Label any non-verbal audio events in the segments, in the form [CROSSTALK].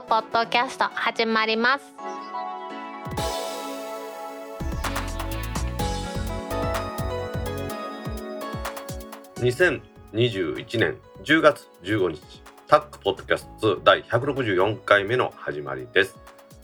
くポッドキャスト始まります。2021年10月15日タックポッドキャスト第164回目の始まりです。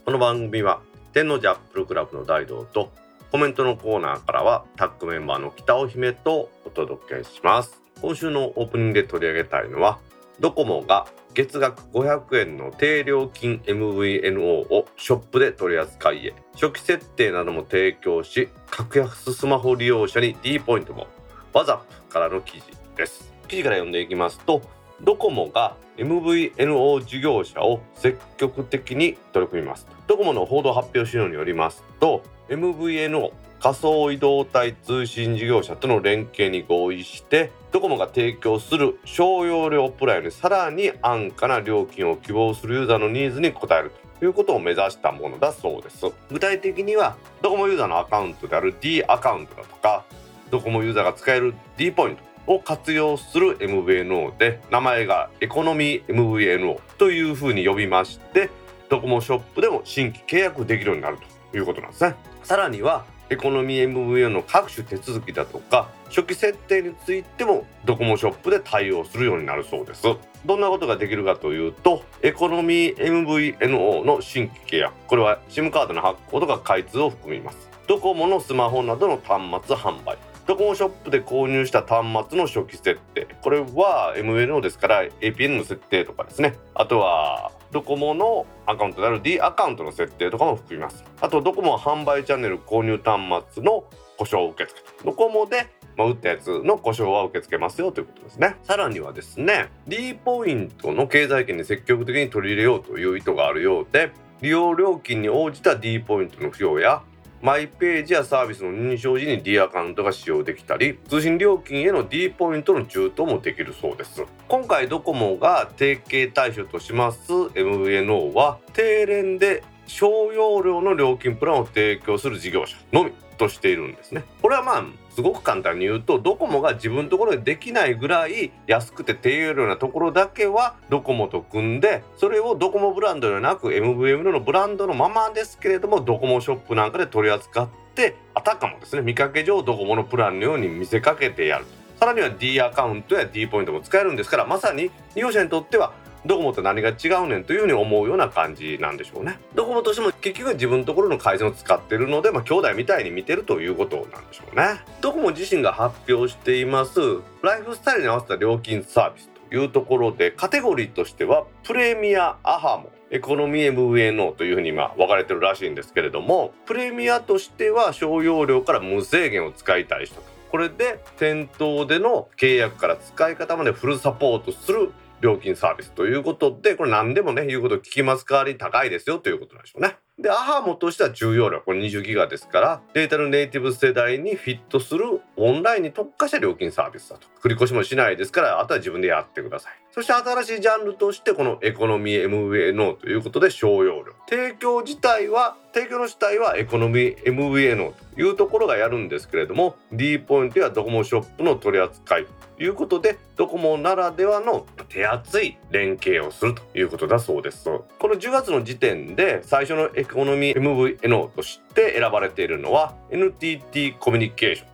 この番組は天王寺アップルクラブの大道とコメントのコーナーからはタックメンバーの北尾姫とお届けします。今週のオープニングで取り上げたいのはドコモが月額500円の低料金 MVNO をショップで取り扱いへ。初期設定なども提供し格安スマホ利用者に D ポイントも。ワザップからの記事です。記事から読んでいきますとドコモが MVNO 事業者を積極的に取り組みますドコモの報道発表資料によりますと MVNO 仮想移動体通信事業者との連携に合意してドコモが提供する小容量プランよりさらに安価な料金を希望するユーザーのニーズに応えるということを目指したものだそうです。具体的にはドコモユーザーのアカウントである D アカウントだとかドコモユーザーが使える D ポイントを活用する MVNO で名前がエコノミー MVNO というふうに呼びましてドコモショップでも新規契約できるようになるということなんですね。さらにはエコノミー MVN の各種手続きだとか初期設定についてもドコモショップで対応するようになるそうです。どんなことができるかというとエコノミー MVNO の新規契約。これは SIM カードの発行とか開通を含みます。ドコモのスマホなどの端末販売。ドコモショップで購入した端末の初期設定。これは MNO ですから APN の設定とかですね。あとはドコモのアカウントである D アカウントの設定とかも含みます。あとドコモ販売チャンネル購入端末の故障受付ドコモでま、打ったやつの故障は受け付けますよということですね。さらにはですね D ポイントの経済圏に積極的に取り入れようという意図があるようで利用料金に応じた D ポイントの付与やマイページやサービスの認証時に D アカウントが使用できたり通信料金への D ポイントの充当もできるそうです。今回ドコモが提携対象とします MVNO は低廉で小容量の料金プランを提供する事業者のみとしているんですね。これはまあすごく簡単に言うとドコモが自分のところでできないぐらい安くて低容量なところだけはドコモと組んでそれをドコモブランドではなく MVM のブランドのままですけれどもドコモショップなんかで取り扱ってあたかもですね見かけ上ドコモのプランのように見せかけてやると。さらには D アカウントや D ポイントも使えるんですからまさに利用者にとってはドコモと何が違うねんというふうに思うような感じなんでしょうね。ドコモとしても結局自分のところの回線を使ってるのでまあ兄弟みたいに見てるということなんでしょうね。ドコモ自身が発表していますライフスタイルに合わせた料金サービスというところでカテゴリーとしてはプレミアアハモエコノミー MVNO というふうに今分かれてるらしいんですけれどもプレミアとしては小容量から無制限を使いたい人。これで店頭での契約から使い方までフルサポートする料金サービスということで、これ何でもね、言うことを聞きます代わりに高いですよということなんでしょうね。で、アハモとしては重要量、これ20ギガですから、データのネイティブ世代にフィットするオンラインに特化した料金サービスだと。繰り越しもしないですから、あとは自分でやってください。そして新しいジャンルとして、このエコノミー MVNO ということで小容量。提供自体は、提供の主体はエコノミー MVNO というところがやるんですけれども、D ポイントやドコモショップの取り扱いということで、ドコモならではの手厚い連携をするということだそうです。この10月の時点で最初のエコノミー MVNO として選ばれているのは NTT コミュニケーション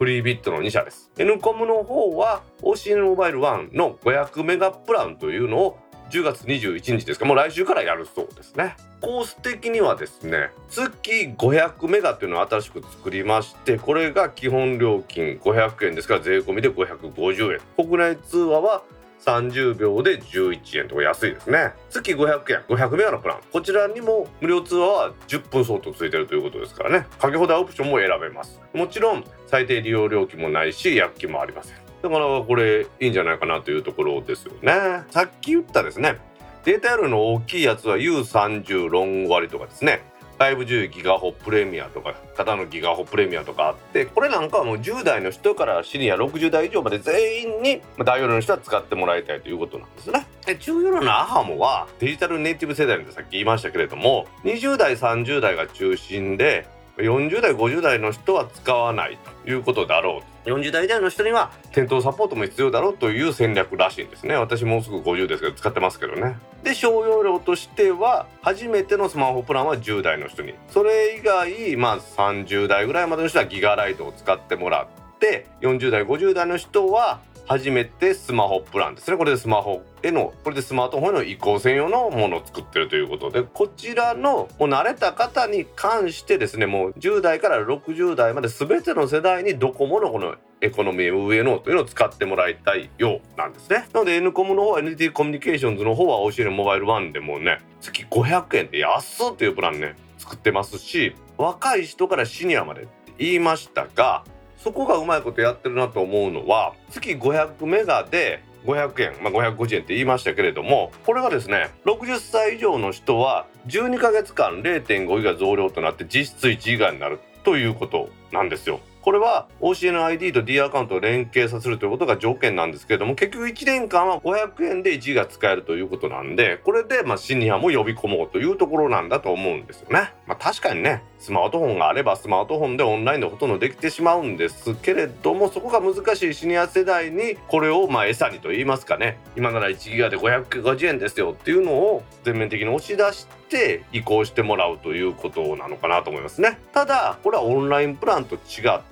フリービットの2社です。N コムの方は OCN モバイル1の500メガプランというのを10月21日ですかもう来週からやるそうですねコース的にはですね月500メガというのを新しく作りましてこれが基本料金500円ですから税込みで550円国内通話は30秒で11円とか安いですね。月500円500メガのプラン。こちらにも無料通話は10分相当ついてるということですからね。かけ放題オプションも選べます。もちろん最低利用料金もないし薬金もありません。だからこれいいんじゃないかなというところですよね。さっき言ったですね。データ量の大きいやつは U30 ロング割とかですね。510ギガホプレミアとか型のギガホプレミアとかあってこれなんかはもう10代の人からシニア60代以上まで全員に大容量の人は使ってもらいたいということなんですね。で中容量のアハモはデジタルネイティブ世代ってさっき言いましたけれども20代30代が中心で40代50代の人は使わないということだろう。40代以上の人には店頭サポートも必要だろうという戦略らしいんですね。私もうすぐ50ですけど使ってますけどね。で小容量としては初めてのスマホプランは10代の人に。それ以外まあ30代ぐらいまでの人はギガライトを使ってもらって40代50代の人は初めてスマホプランですね。これでスマホへのこれでスマートフォンへの移行専用のものを作ってるということでこちらのもう慣れた方に関してですねもう10代から60代まで全ての世代にドコモのこのエコノミー上のというのを使ってもらいたいようなんですね。なので N コムの方は NT コミュニケーションズの方は OCN モバイル1でもね月500円で安っというプランね作ってますし若い人からシニアまでって言いましたがそこがうまいことやってるなと思うのは月500メガで500円、まあ、550円って言いましたけれどもこれがですね60歳以上の人は12ヶ月間0.5ギガ増量となって実質1ギガになるということなんですよ。これは OCNID と D アカウントを連携させるということが条件なんですけれども結局1年間は500円で1が使えるということなんでこれでまあシニアも呼び込もうというところなんだと思うんですよね。まあ、確かにねスマートフォンがあればスマートフォンでオンラインでほとんどできてしまうんですけれどもそこが難しいシニア世代にこれをまあ餌にと言いますかね今なら1ギガで550円ですよっていうのを全面的に押し出して移行してもらうということなのかなと思いますね。ただこれはオンラインプランと違って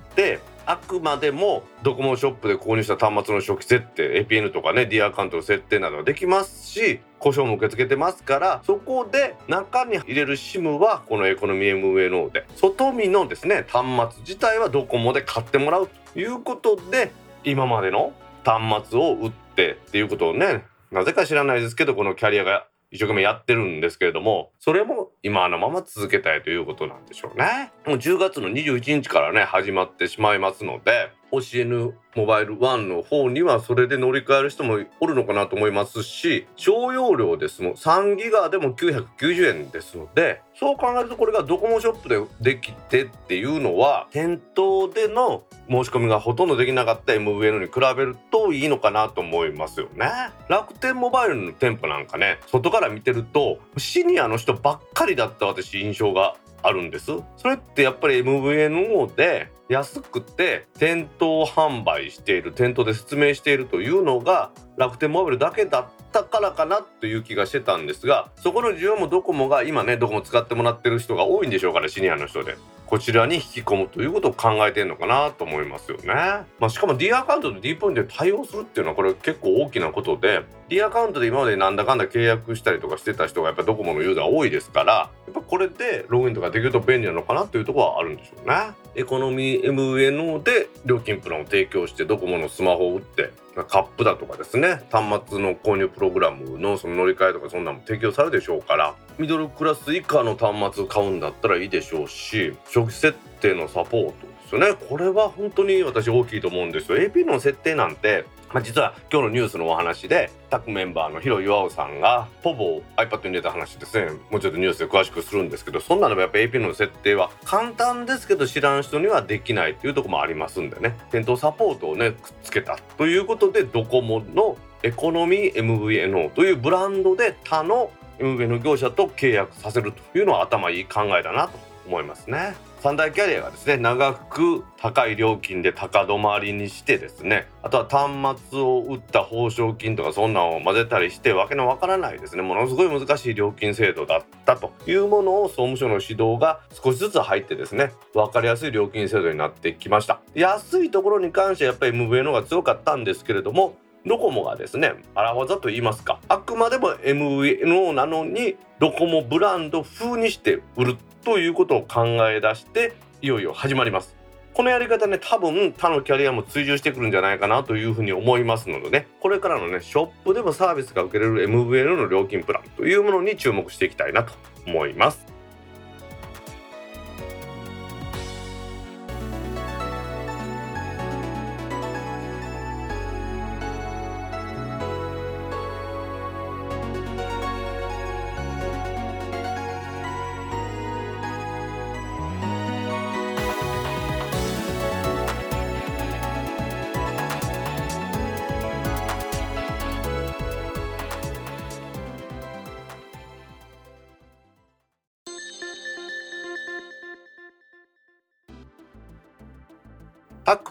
あくまでもドコモショップで購入した端末の初期設定 APN とかね D アカウントの設定などができますし故障も受け付けてますからそこで中に入れる SIM はこのエコノミー MA ノーで外見のですね端末自体はドコモで買ってもらうということで今までの端末を売ってっていうことをねなぜか知らないですけどこのキャリアが一生懸命やってるんですけれどもそれも今のまま続けたいということなんでしょうね。もう10月の21日からね始まってしまいますので OCN モバイル1の方にはそれで乗り換える人もおるのかなと思いますし小容量ですもん。3ギガでも990円ですのでそう考えるとこれがドコモショップでできてっていうのは店頭での申し込みがほとんどできなかった MVN に比べるといいのかなと思いますよね。楽天モバイルの店舗なんかね外から見てるとシニアの人ばっかりだった私印象があるんです。それってやっぱり MVNO で安くて店頭販売している店頭で説明しているというのが楽天モバイルだけだったからかなという気がしてたんですがそこの需要もドコモが今ねドコモ使ってもらってる人が多いんでしょうからシニアの人でこちらに引き込むということを考えてるのかなと思いますよね。まあ、しかも D アカウントと D ポイントで対応するっていうのはこれ結構大きなことで D アカウントで今までなんだかんだ契約したりとかしてた人がやっぱドコモのユーザー多いですからやっぱこれでログインとかできると便利なのかなというとこはあるんでしょうね。エコノミ MNO で料金プランを提供してドコモのスマホを打ってカップだとかですね端末の購入プログラムのその乗り換えとかそんなのも提供されるでしょうからミドルクラス以下の端末買うんだったらいいでしょうし初期設定のサポートですよね。これは本当に私大きいと思うんですよ。AP の設定なんてまあ、実は今日のニュースのお話でタッグメンバーの広岩尾さんがポボを iPad に入れた話ですねもうちょっとニュースで詳しくするんですけどそんなのもやっぱ AP の設定は簡単ですけど知らん人にはできないっていうとこもありますんでね店頭サポートをねくっつけたということでドコモのエコノミー MVNO というブランドで他の MVNO 業者と契約させるというのは頭いい考えだなと思いますね。三大キャリアがですね長く高い料金で高止まりにしてですねあとは端末を売った報奨金とかそんなんを混ぜたりしてわけのわからないですねものすごい難しい料金制度だったというものを総務省の指導が少しずつ入ってですね分かりやすい料金制度になってきました。安いところに関してはやっぱり MVN の方が強かったんですけれどもドコモがですね荒技と言いますかあくまでも MVNO なのにドコモブランド風にして売るということを考え出していよいよ始まります。このやり方ね多分他のキャリアも追従してくるんじゃないかなというふうに思いますのでね。これからのねショップでもサービスが受けれる MVL の料金プランというものに注目していきたいなと思います。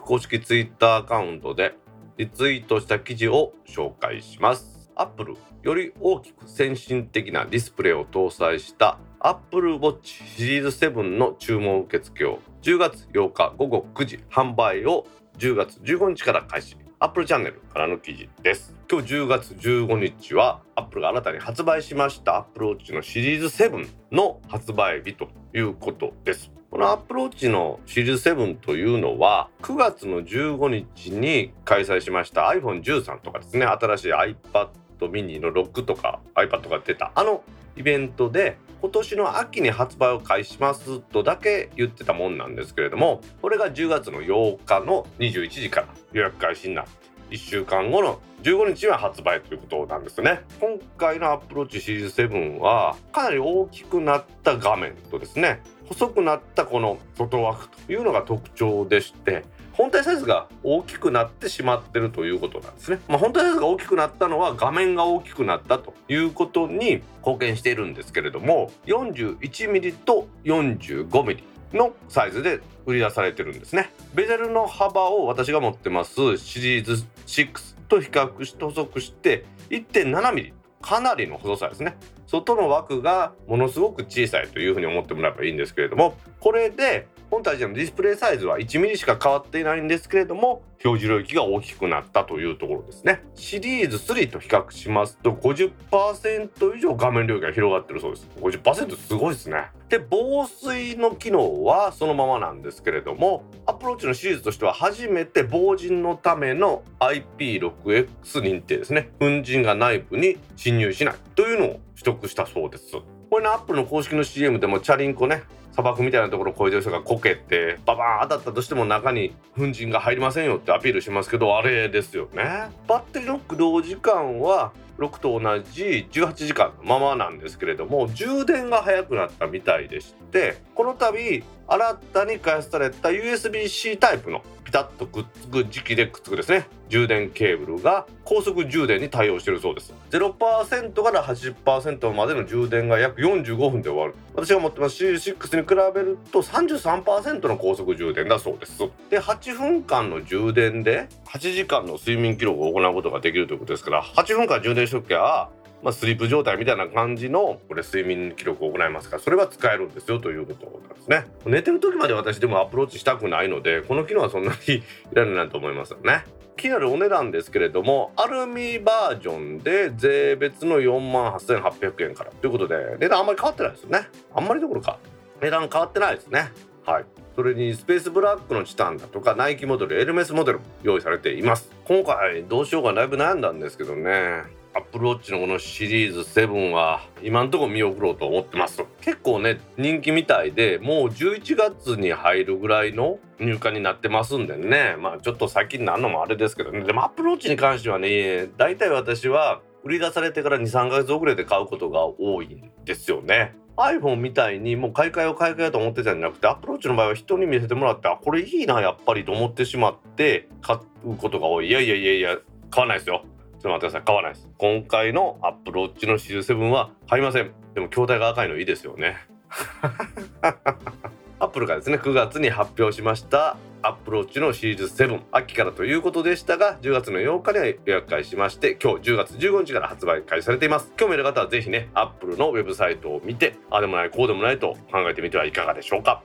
公式ツイッターアカウントでリツイートした記事を紹介します。アップルより大きく先進的なディスプレイを搭載した Apple Watch シリーズ7の注文受付を10月8日午後9時販売を10月15日から開始。Apple チャンネルからの記事です。今日10月15日は Apple が新たに発売しました Apple Watch のシリーズ7の発売日ということです。この Apple Watch のシリーズ7というのは9月の15日に開催しました iPhone13 とかですね新しい iPad mini の6とか iPad が出た。あのイベントで今年の秋に発売を開始しますとだけ言ってたもんなんですけれどもこれが10月の8日の21時から予約開始になって1週間後の15日は発売ということなんですね。今回の Apple Watch シリーズ7はかなり大きくなった画面とですね細くなったこの外枠というのが特徴でして本体サイズが大きくなってしまってるということなんですね。まあ、本体サイズが大きくなったのは画面が大きくなったということに貢献しているんですけれども 41mm と 45mm のサイズで売り出されてるんですね。ベゼルの幅を私が持ってますシリーズ6と比較して補足して 1.7mm かなりの細さですね。外の枠がものすごく小さいというふうに思ってもらえばいいんですけれどもこれで本体自体のディスプレイサイズは 1mm しか変わっていないんですけれども表示領域が大きくなったというところですね。シリーズ3と比較しますと50%以上画面領域が広がってるそうです。50%すごいですね。で防水の機能はそのままなんですけれどもアプローチのシリーズとしては初めて防塵のための IP6X 認定ですね。粉塵が内部に侵入しないというのを取得したそうです。これねアップルの公式の CM でもチャリンコね砂漠みたいなところを越えてる人がこけてババーン当たったとしても中に粉塵が入りませんよってアピールしますけどあれですよね。バッテリーの駆動時間は6と同じ18時間のままなんですけれども充電が早くなったみたいでしてこの度新たに開発された USB-C タイプのピタッとくっつく磁気でくっつくですね。充電ケーブルが高速充電に対応しているそうです。0%から80%までの充電が約45分で終わる。私が持ってます C6 に比べると33%の高速充電だそうです。で8分間の充電で8時間の睡眠記録を行うことができるということですから8分間充電しときゃまあ、スリープ状態みたいな感じのこれ睡眠記録を行いますからそれは使えるんですよということなんですね。寝てる時まで私でもアプローチしたくないのでこの機能はそんなにいらないと思いますよね。気になるお値段ですけれどもアルミバージョンで税別の4万8800円からということで値段あんまり変わってないですよね。あんまりどころか値段変わってないですね。はい。それにスペースブラックのチタンだとかナイキモデルエルメスモデル用意されています。今回どうしようかだいぶ悩んだんですけどね。アップルウォッチのこのシリーズ7は今んとこ見送ろうと思ってます結構ね人気みたいでもう11月に入るぐらいの入荷になってますんでね。まあちょっと先になるのもあれですけどね。でもアップルウォッチに関してはね大体私は売り出されてから23ヶ月遅れで買うことが多いんですよね。iPhone みたいにもう買い替えを買い替えと思ってたんじゃなくて Apple Watch の場合は人に見せてもらってあこれいいなやっぱりと思ってしまって買うことが多い。いやいやいやいや買わないですよ。ちょっと待ってください。買わないです。今回の Apple Watch のシリーズ7は買いません。でも筐体が赤いのいいですよね。[LAUGHS] Apple がですね9月に発表しました Apple Watch のシリーズ7秋からということでしたが10月の8日には予約開始しまして今日10月15日から発売開始されています。興味ある方はぜひね Apple のウェブサイトを見てあでもないこうでもないと考えてみてはいかがでしょうか。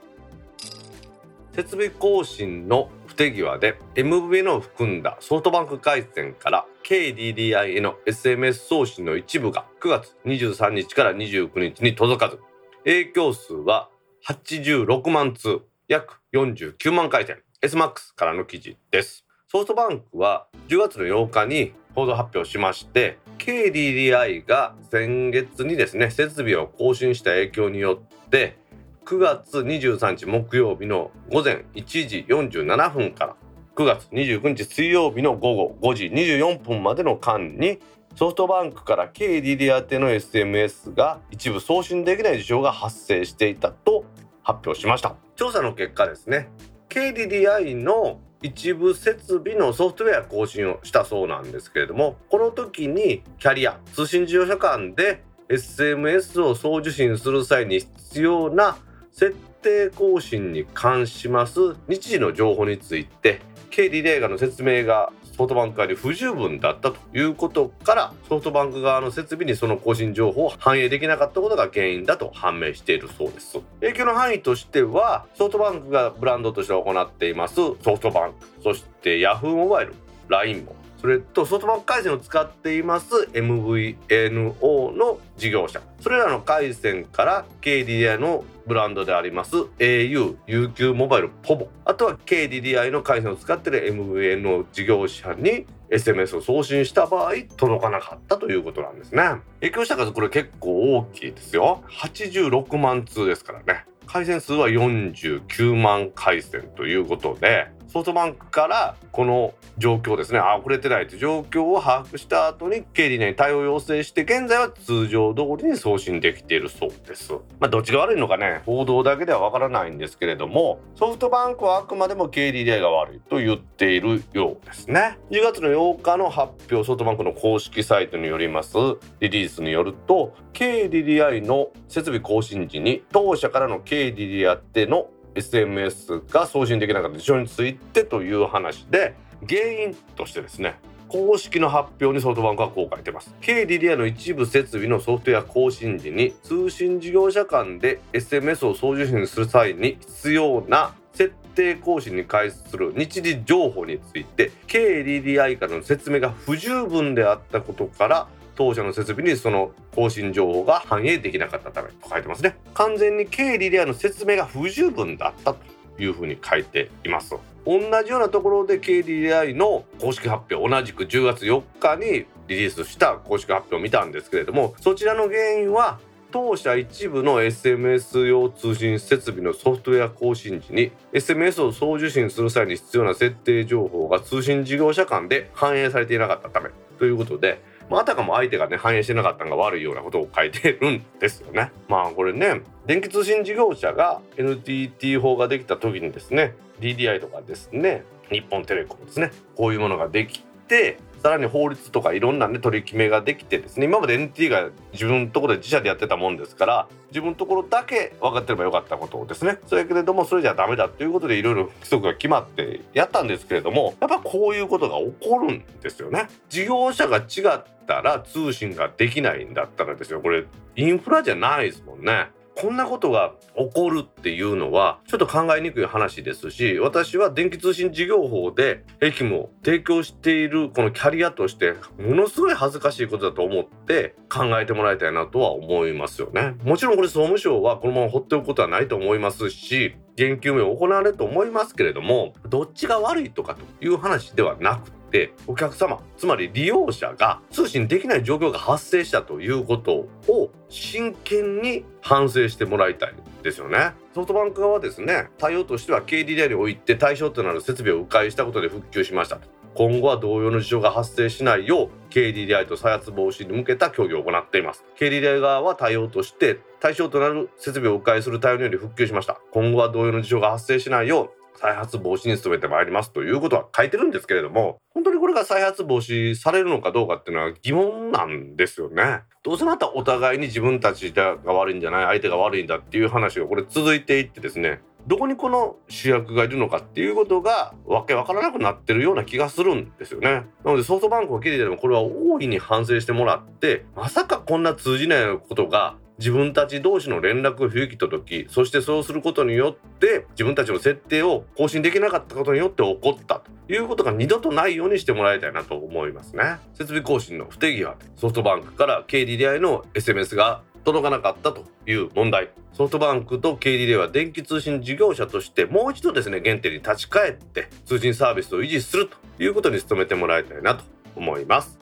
設備更新の不手際で MV の含んだソフトバンク回線から KDDI への SMS 送信の一部が9月23日から29日に届かず影響数は86万通約49万回転 SMAX からの記事です。ソフトバンクは10月の8日に報道発表しまして KDDI が先月にですね設備を更新した影響によって9月23日木曜日の午前1時47分から9月29日水曜日の午後5時24分までの間にソフトバンクから KDD 宛ての SMS が一部送信できない事象が発生していたと発表しました。調査の結果ですね。KDDI の一部設備のソフトウェア更新をしたそうなんですけれどもこの時にキャリア通信事業者間で SMS を送受信する際に必要な設定更新に関します日時の情報について経理レーガの説明がソフトバンク側に不十分だったということからソフトバンク側の設備にその更新情報を反映できなかったことが原因だと判明しているそうです。影響の範囲としてはソフトバンクがブランドとして行っています。ソフトバンクそしてヤフーモバイル LINE もそれとソフトバンク回線を使っています MVNO の事業者。それらの回線から KDDI のブランドであります au、UQ モバイル、ポボ。あとは KDDI の回線を使っている MVNO 事業者に SMS を送信した場合届かなかったということなんですね。影響した数これ結構大きいですよ。86万通ですからね。回線数は49万回線ということでソフトバンクからこの状況ですね。あ遅れてないという状況を把握した後に経理に対応要請して現在は通常通りに送信できているそうです。まあどっちが悪いのかね報道だけではわからないんですけれどもソフトバンクはあくまでも KDDI が悪いと言っているようですね。10月の8日の発表ソフトバンクの公式サイトによりますリリースによると KDDI の設備更新時に当社からの KDDI 宛ての SMS が送信できなかった事情についてという話で原因としてですね公式の発表にソフトバンクはこう書いてます。KDDI の一部設備のソフトウェア更新時に通信事業者間で SMS を送受信する際に必要な設定更新に関する日時情報について KDDI からの説明が不十分であったことから当社の設備にその更新情報が反映できなかったためと書いてますね。完全に経理レアの説明が不十分だったというふうに書いています。同じようなところで KDDI の公式発表同じく10月4日にリリースした公式発表を見たんですけれどもそちらの原因は当社一部の SMS 用通信設備のソフトウェア更新時に SMS を送受信する際に必要な設定情報が通信事業者間で反映されていなかったためということでまあ、あたかも相手がね反映してなかったのが悪いようなことを書いてるんですよね。[LAUGHS] まあこれね電気通信事業者が NTT 法ができた時にですね DDI とかですね日本テレコムですねこういうものができてさらに法律とかいろんなね取り決めができてですね今まで NT が自分のところで自社でやってたもんですから自分のところだけ分かってればよかったことですね。それけれどもそれじゃダメだということでいろいろ規則が決まってやったんですけれどもやっぱこういうことが起こるんですよね。事業者が違ったら通信ができないんだったらですよ。これインフラじゃないですもんね。こんなことが起こるっていうのはちょっと考えにくい話ですし私は電気通信事業法で駅も提供しているこのキャリアとしてものすごい恥ずかしいことだと思って考えてもらいたいなとは思いますよね。もちろんこれ総務省はこのまま放っておくことはないと思いますし言及名を行われると思いますけれどもどっちが悪いとかという話ではなくてお客様つまり利用者が通信できない状況が発生したということを真剣に反省してもらいたいですよね。ソフトバンク側はですね対応としては KDDI において対象となる設備を迂回したことで復旧しましたと。今後は同様の事象が発生しないよう KDDI と再発防止に向けた協議を行っています。KDDI 側は対応として対象となる設備を迂回する対応により復旧しました。今後は同様の事象が発生しないよう再発防止に努めてまいりますということは書いてるんですけれども本当にこれが再発防止されるのかどうかっていうのは疑問なんですよね。どうせまたお互いに自分たちが悪いんじゃない相手が悪いんだっていう話がこれ続いていってですねどこにこの主役がいるのかっていうことがわけわからなくなってるような気がするんですよね。なのでソフトバンクを切りでもこれは大いに反省してもらってまさかこんな通じないことが自分たち同士の連絡不行き届きそしてそうすることによって自分たちの設定を更新できなかったことによって起こったということが二度とないようにしてもらいたいなと思いますね。設備更新の不手際ソフトバンクから KDDI の SMS が届かなかったという問題。ソフトバンクと KDDI は電気通信事業者としてもう一度ですね原点に立ち返って通信サービスを維持するということに努めてもらいたいなと思います。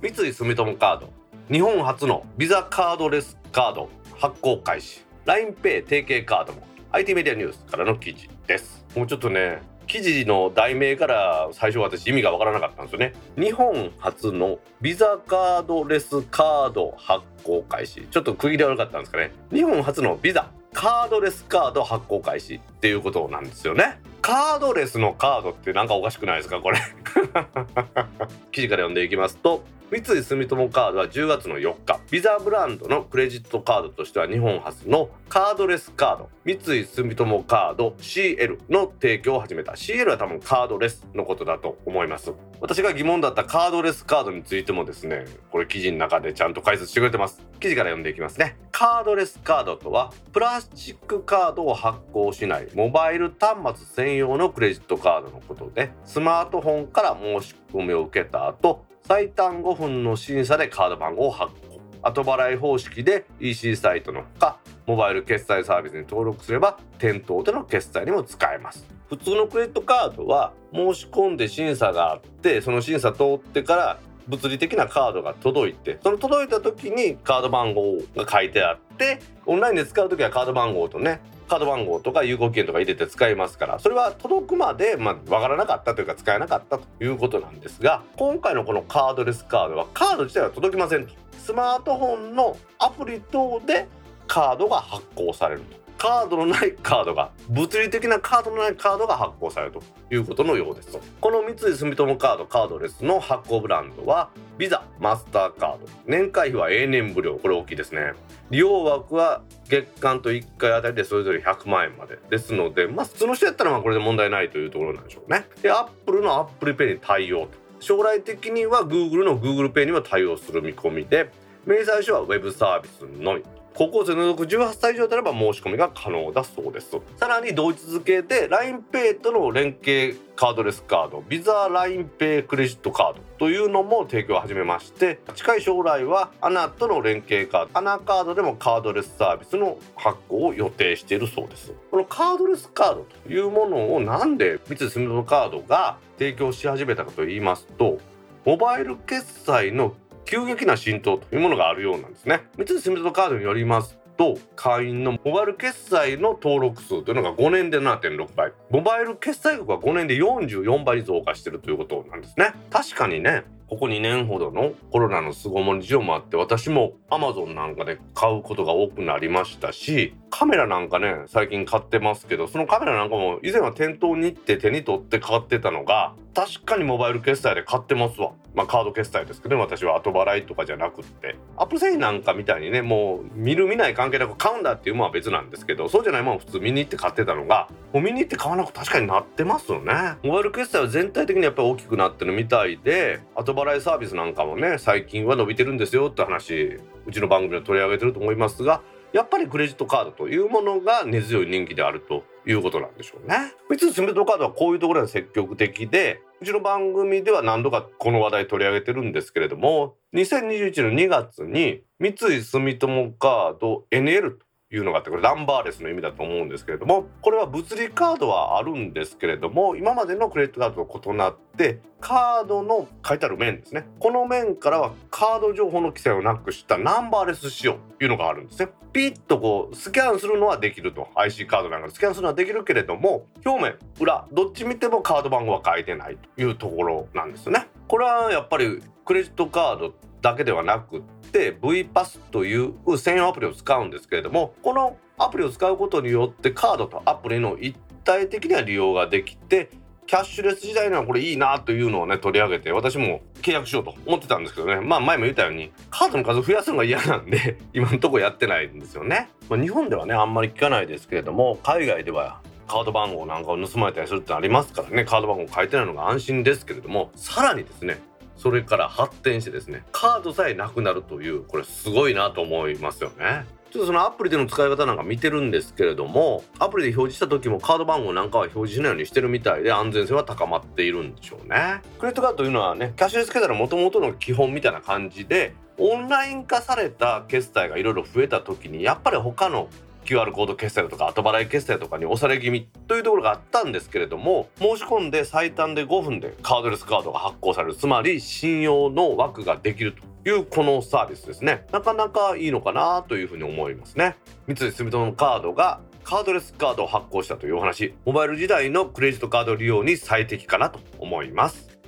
三井住友カード。日本初のビザカードレスカード発行開始。LINEPay 提携カードも IT メディアニュースからの記事です。もうちょっとね記事の題名から最初私意味がわからなかったんですよね。日本初のビザカードレスカード発行開始。ちょっと区切り悪かったんですかね。日本初のビザカードレスカード発行開始っていうことなんですよね。カードレスのカードってなんかおかしくないですかこれ？[LAUGHS] 記事から読んでいきますと三井住友カードは10月の4日。ビザブランドのクレジットカードとしては日本初のカードレスカード。三井住友カード CL の提供を始めた。CL は多分カードレスのことだと思います。私が疑問だったカードレスカードについてもですねこれ記事の中でちゃんと解説してくれてます。記事から読んでいきますね。カードレスカードとはプラスチックカードを発行しないモバイル端末専用のクレジットカードのことでスマートフォンから申し込みを受けた後最短5分の審査でカード番号を発行。後払い方式で EC サイトのほかモバイル決済サービスに登録すれば店頭での決済にも使えます。普通のクレジットカードは申し込んで審査があってその審査通ってから物理的なカードが届いてその届いた時にカード番号が書いてあってオンラインで使う時はカード番号とねカード番号とか有効期限とか入れて使いますからそれは届くまで、まあ、分からなかったというか使えなかったということなんですが今回のこのカードレスカードはカード自体は届きませんと。スマートフォンのアプリ等でカードが発行されると。カードのないカードが物理的なカードのないカードが発行されるということのようです。この三井住友カードカードレスの発行ブランドは Visa Mastercard。年会費は永年無料。これ大きいですね。利用枠は月間と1回あたりでそれぞれ100万円まで。ですのでまあ普通の人やったらまあこれで問題ないというところなんでしょうね。で Apple の Apple Pay に対応と。将来的には Google の Google ペイにも対応する見込みで明細書は Web サービスのみ。高校生の属18歳以上であれば申し込みが可能だそうです。さらに同一付けで LINEPay との連携カードレスカードビザ LINEPay クレジットカードというのも提供を始めまして近い将来はアナとの連携カードアナカードでもカードレスサービスの発行を予定しているそうです。このカードレスカードというものをなんで三井住友カードが提供し始めたかと言いますとモバイル決済の急激な浸透というものがあるようなんですね。三井住友カードによりますと会員のモバイル決済の登録数というのが5年で7.6倍。モバイル決済額は5年で44倍増加しているということなんですね。確かにねここ2年ほどのコロナの巣ごもり事情もあって私も Amazon なんかで買うことが多くなりましたしカメラなんかね最近買ってますけどそのカメラなんかも以前は店頭に行って手に取って買ってたのが確かにモバイル決済で買ってますわ。まあカード決済ですけど、ね、私は。後払いとかじゃなくって。アップルイなんかみたいにねもう見る見ない関係なく買うんだっていうのは別なんですけどそうじゃないもん普通見に行って買ってたのがもう見に行って買わなく確かになってますよね。モバイル決済は全体的にやっぱり大きくなってるみたいで後払いサービスなんかもね最近は伸びてるんですよって話うちの番組で取り上げてると思いますがやっぱりクレジットカードというものが根強い人気であるということなんでしょうね。三井住友カードはこういうところが積極的でうちの番組では何度かこの話題取り上げてるんですけれども2021年2月に三井住友カード NL というのがあってこれナンバーレスの意味だと思うんですけれどもこれは物理カードはあるんですけれども今までのクレジットカードと異なってカードの書いてある面ですね。この面からはカード情報の記載をなくしたナンバーレス仕様というのがあるんですね。ピッとこうスキャンするのはできると。IC カードなんかでスキャンするのはできるけれども表面裏どっち見てもカード番号は書いてないというところなんですね。これはやっぱりクレジットカードだけではなくって V パスという専用アプリを使うんですけれどもこのアプリを使うことによってカードとアプリの一体的な利用ができてキャッシュレス時代にはこれいいなというのをね取り上げて私も契約しようと思ってたんですけどね。まあ前も言ったようにカードの数増やすのが嫌なんで [LAUGHS] 今のとこやってないんですよね、まあ、日本ではねあんまり聞かないですけれども海外ではカード番号なんかを盗まれたりするってありますからね。カード番号書いてないのが安心ですけれどもさらにですねそれから発展してですねカードさえなくなるというこれすごいなと思いますよね。ちょっとそのアプリでの使い方なんか見てるんですけれどもアプリで表示した時もカード番号なんかは表示しないようにしてるみたいで安全性は高まっているんでしょうね。クレジットカードというのはねキャッシュレス決済の元々の基本みたいな感じでオンライン化された決済がいろいろ増えた時にやっぱり他の QR コード決済とか後払い決済とかに押され気味というところがあったんですけれども申し込んで最短で5分でカードレスカードが発行される。つまり信用の枠ができるというこのサービスですね。なかなかいいのかなというふうに思いますね。三井住友のカードがカードレスカードを発行したというお話。モバイル時代のクレジットカード利用に最適かなと思います。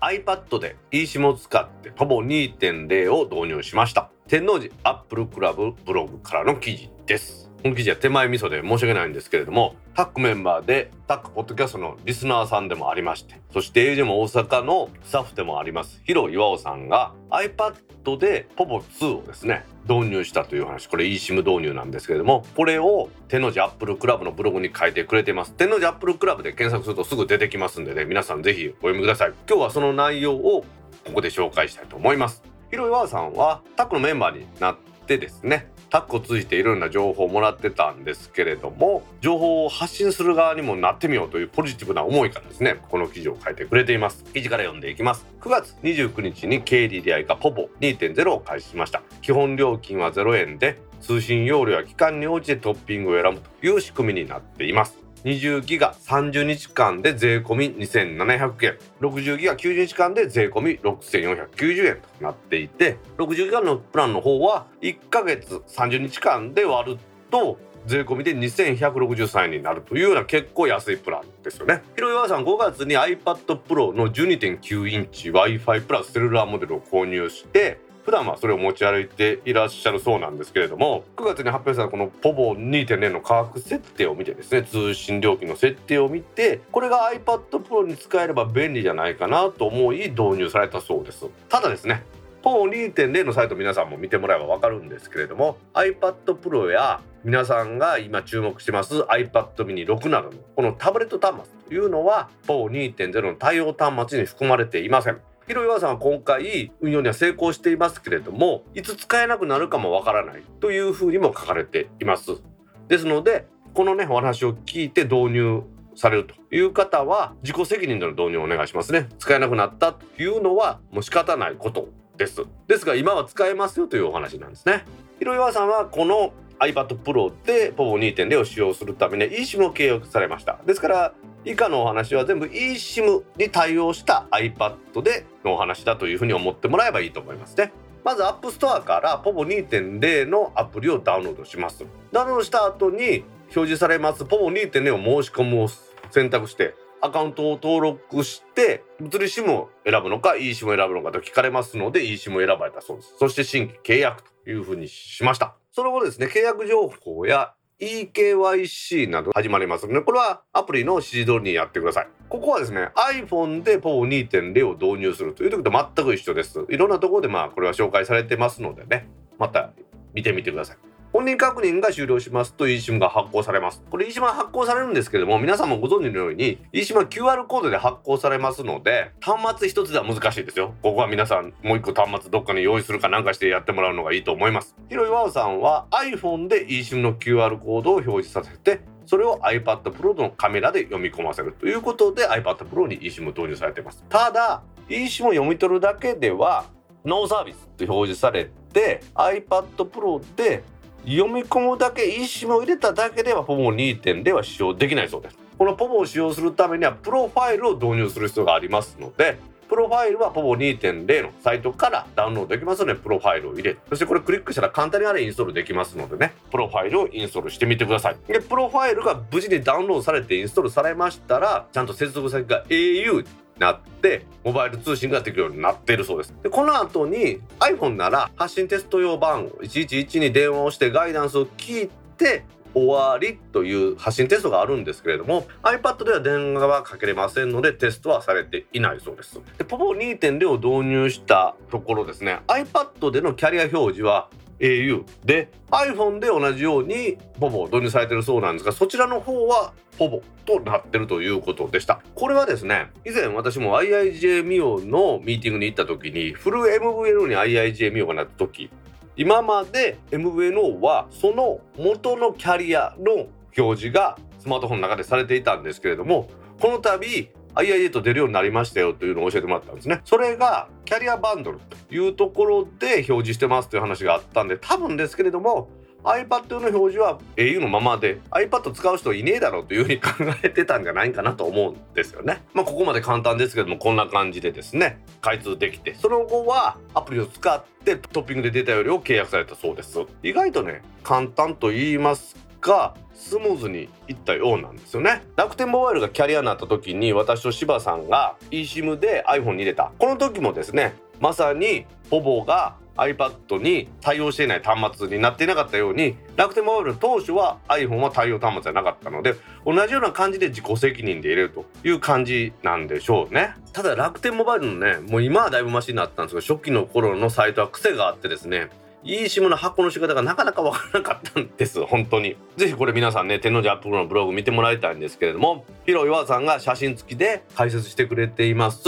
iPad で eSIM を使ってほぼ2.0を導入しました。天王寺アップルクラブブログからの記事です。この記事は手前味噌で申し訳ないんですけれどもタックメンバーでタックポッドキャストのリスナーさんでもありましてそして AJ も大阪のスタッフでもありますヒロ岩尾さんが iPad でポポ2をですね導入したという話。これ eSIM 導入なんですけれどもこれを天王寺アップルクラブのブログに書いてくれてます。天王寺アップルクラブで検索するとすぐ出てきますんでね皆さんぜひお読みください。今日はその内容をここで紹介したいと思います。ヒロ岩尾さんはタックのメンバーになってですねタックを通じていろんな情報をもらってたんですけれども情報を発信する側にもなってみようというポジティブな思いからですねこの記事を書いてくれています。記事から読んでいきます。9月29日に KDDI がポポ2.0を開始しました。基本料金は0円で通信容量や期間に応じてトッピングを選ぶという仕組みになっています。20ギガ30日間で税込み2700円60ギガ90日間で税込み6490円となっていて60ギガのプランの方は1ヶ月30日間で割ると税込みで2163円になるというような結構安いプランですよね。ひろ岩さん5月に iPad Pro の12.9インチ Wi-Fi プラスセルラーモデルを購入して普段はそれを持ち歩いていらっしゃるそうなんですけれども9月に発表されたこのポボ2.0の価格設定を見てですね通信料金の設定を見てこれが iPad Pro に使えれば便利じゃないかなと思い導入されたそうです。ただですねポボ2.0のサイト皆さんも見てもらえば分かるんですけれども iPad Pro や皆さんが今注目してます iPad mini 6などのこのタブレット端末というのは PO2.0 の対応端末に含まれていません。ヒロイワさんは今回運用には成功していますけれどもいつ使えなくなるかもわからないというふうにも書かれています。ですのでこのねお話を聞いて導入されるという方は自己責任での導入をお願いしますね。使えなくなったというのはもう仕方ないことです。ですが今は使えますよというお話なんですね。ヒロイワさんはこの iPad Pro で POVO 2.0を使用するために eSIM を契約されましたですから以下のお話は全部 eSIM に対応した iPad でのお話だというふうに思ってもらえばいいと思いますね。まず App Store から POVO 2.0のアプリをダウンロードします。ダウンロードした後に表示されます POVO 2.0を申し込むを選択してアカウントを登録して物理 SIM を選ぶのか eSIM を選ぶのかと聞かれますので eSIM を選ばれたそうです。そして新規契約というふうにしました。その後ですね、契約情報や eKYC など始まりますので、これはアプリの指示通りにやってください。ここはですね、iPhone で PO2.0 を導入するという時と全く一緒です。いろんなところでまあこれは紹介されてますのでね、また見てみてください。本人確認が終了しますと eSIM が発行されます。これ eSIM は発行されるんですけども、皆さんもご存知のように eSIM は QR コードで発行されますので、端末一つでは難しいですよ。ここは皆さんもう一個端末どっかに用意するかなんかしてやってもらうのがいいと思います。ヒロイワオさんは iPhone で eSIM の QR コードを表示させて、それを iPad Pro のカメラで読み込ませるということで iPad Pro に eSIM 導入されています。ただ eSIM を読み取るだけでは no service と表示されて iPad Pro で読み込むだけ eSIM を入れただけでは POVO 2.0は使用できないそうです。この POVO を使用するためにはプロファイルを導入する必要がありますのでプロファイルは POVO2.0 のサイトからダウンロードできますのでプロファイルを入れそしてこれクリックしたら簡単にあれインストールできますのでねプロファイルをインストールしてみてください。でプロファイルが無事にダウンロードされてインストールされましたらちゃんと接続先が au なってモバイル通信ができるようになっているそうです。でこの後に iPhone なら発信テスト用番号111に電話をしてガイダンスを聞いて終わりという発信テストがあるんですけれども iPad では電話はかけれませんのでテストはされていないそうです。で POPO2.0 を導入したところですね。iPad でのキャリア表示は au で iPhone で同じように POPO 導入されてるそうなんですがそちらの方は POPO となってるということでした。これはですね以前私も IIJ ミオのミーティングに行った時にフル MVNO に IIJ ミオがなった時今まで MVNO はその元のキャリアの表示がスマートフォンの中でされていたんですけれどもこの度 IA と出るようになりましたよというのを教えてもらったんですね。それがキャリアバンドルというところで表示してますという話があったんで多分ですけれども iPad の表示は au のままで iPad 使う人いねえだろうというふうに考えてたんじゃないかなと思うんですよね。まあここまで簡単ですけどもこんな感じでですね開通できてその後はアプリを使ってトッピングでデータ容量を契約されたそうです。意外とね簡単と言いますがスムーズにいったようなんですよね。楽天モバイルがキャリアになった時に私と柴さんが eSIM で iPhone に入れた。この時もですねまさにポボが iPad に対応していない端末になっていなかったように楽天モバイルの当初は iPhone は対応端末じゃなかったので同じような感じで自己責任で入れるという感じなんでしょうね。ただ楽天モバイルのねもう今はだいぶマシになったんですが初期の頃のサイトは癖があってですね eSIM の発行の仕方がなかなかわからなかったんです本当に。ぜひこれ皆さんね天王寺アップルのブログ見てもらいたいんですけれどもヒロヨアさんが写真付きで解説してくれています。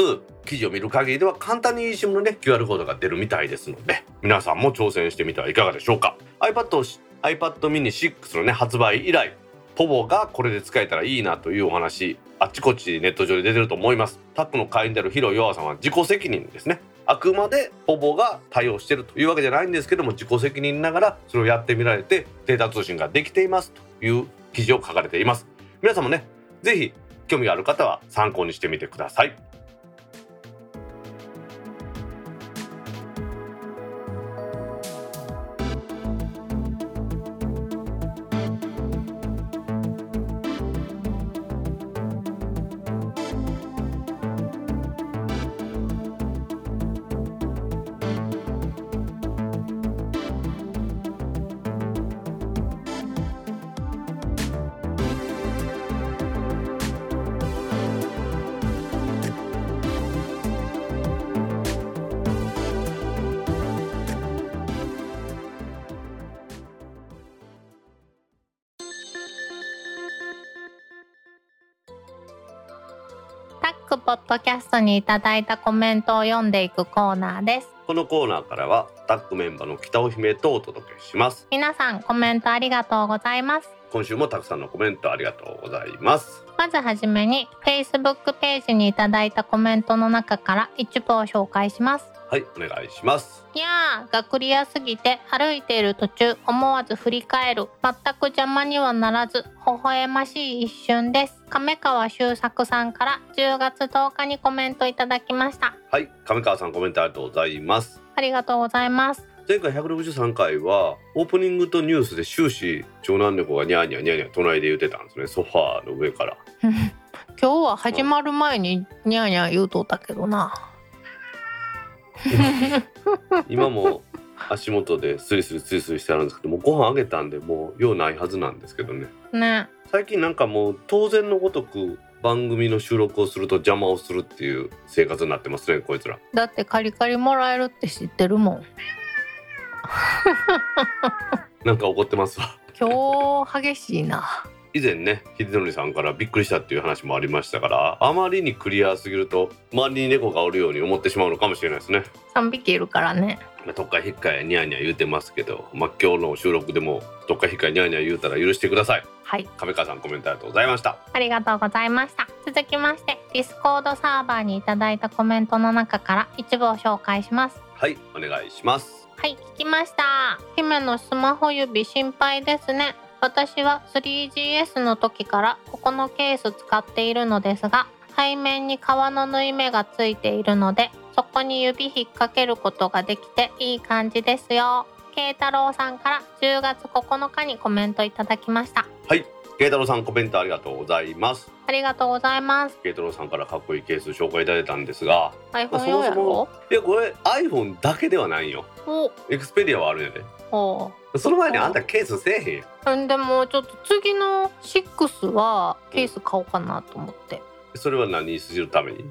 記事を見る限りでは簡単に eSIM のね QR コードが出るみたいですので皆さんも挑戦してみてはいかがでしょうか。iPad を iPad mini 6のね発売以来ポボがこれで使えたらいいなというお話あっちこっちネット上で出てると思います。タックの会員であるヒロヨアさんは自己責任ですね。あくまでポボが対応してるというわけじゃないんですけども自己責任ながらそれをやってみられてデータ通信ができていますという記事を書かれています。皆さんもね是非興味がある方は参考にしてみてください。ストにいただいたコメントを読んでいくコーナーです。このコーナーからはタッグメンバーの北尾姫とお届けします。皆さんコメントありがとうございます。今週もたくさんのコメントありがとうございます。まずはじめに Facebook ページにいただいたコメントの中から一部を紹介しますはいお願いします。いやーがクリアすぎて歩いている途中思わず振り返る。全く邪魔にはならず微笑ましい一瞬です。亀川修作さんから10月10日にコメントいただきました。はい上川さんコメントありがとうございます。ありがとうございます。前回163回はオープニングとニュースで終始長男猫がニャーニャーニャーニャー隣で言ってたんですね。ソファーの上から。[LAUGHS] 今日は始まる前にニャーニャー言うとったけどな [LAUGHS] 今も足元でスリスリスリスリしてあるんですけどもうご飯あげたんでもう用ないはずなんですけどね。ね。最近なんかもう当然のごとく番組の収録をすると邪魔をするっていう生活になってますねこいつら。だってカリカリもらえるって知ってるもん。[LAUGHS] なんか怒ってますわ。[LAUGHS] 今日激しいな以前ね秀則さんからびっくりしたっていう話もありましたからあまりにクリアすぎると周りに猫がおるように思ってしまうのかもしれないですね。3匹いるからね。まあとっかいひっかいニャーニャー言うてますけど、まあ、今日の収録でもとっかいひっかいニャーニャー言うたら許してください。はい。亀川さんコメントありがとうございました。ありがとうございました。続きまして Discord サーバーにいただいたコメントの中から一部を紹介します。はいお願いします。はい聞きました。姫のスマホ指心配ですね私は 3GS の時からここのケース使っているのですが背面に革の縫い目がついているのでそこに指引っ掛けることができていい感じですよ。慶太郎さんから10月9日にコメントいただきました。はい。慶太郎さんコメントありがとうございます。ありがとうございます。慶太郎さんからかっこいいケース紹介いただいたんですが iPhone 用やろ？いやこれ iPhone だけではないよ。お。エクスペリアはあるよねおその前にあんたケースせえへんやん。うんでもちょっと次の6はケース買おうかなと思って。それは何にするために？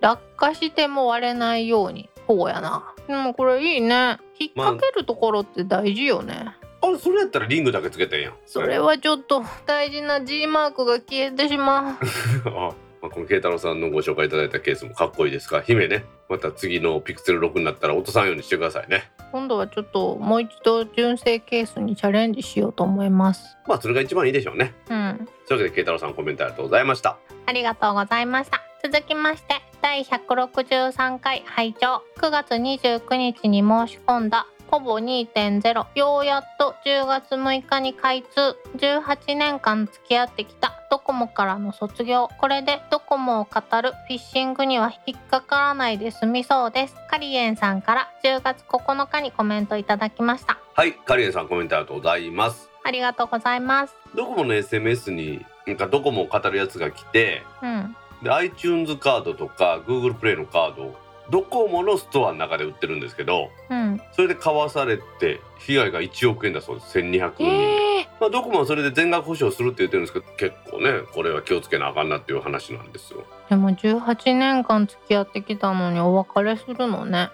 落下しても割れないようにこうやな。でもこれいいね。引っ掛けるところって大事よね、あれそれやったらリングだけつけてんやん。それはちょっと大事な G マークが消えてしまう。[LAUGHS] あまあこの慶太郎さんのご紹介いただいたケースもかっこいいですが姫ね。また次のピクセル6になったら落とさんようにしてくださいね。今度はちょっともう一度純正ケースにチャレンジしようと思います。まあそれが一番いいでしょうね。うん。というわけで慶太郎さんコメントありがとうございました。ありがとうございました。続きまして第163回拝聴。9月29日に申し込んだポボ2.0ようやっと10月6日に開通。18年間付き合ってきたドコモからの卒業。これでドコモを語るフィッシングには引っかからないで済みそうです。カリエンさんから10月9日にコメントいただきました。はいカリエンさんコメントありがとうございます。ありがとうございます。ドコモの SMS になんかドコモを語るやつが来てうん。で iTunes カードとか Google プレイのカードドコモのストアの中で売ってるんですけどうん。それで買わされて被害が1億円だそうです。1200人、ええまあ、ドコモはそれで全額保証するって言ってるんですけど結構ねこれは気をつけなあかんなっていう話なんですよ。でも18年間付き合ってきたのにお別れするのね。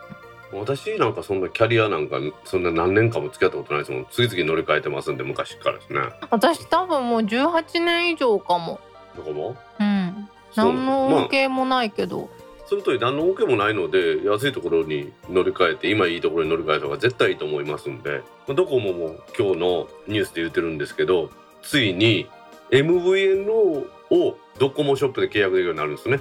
私なんかそんなキャリアなんかそんな何年間も付き合ったことないですもん。次々乗り換えてますんで昔からですね。私多分もう18年以上かも。ドコモうん。何のまあ恩恵もないけど、その通り何の恩恵もないので安いところに乗り換えて今いいところに乗り換えた方が絶対いいと思いますんでまあドコモも今日のニュースで言ってるんですけどついに MVNO をドコモショップで契約できるようになるんですね、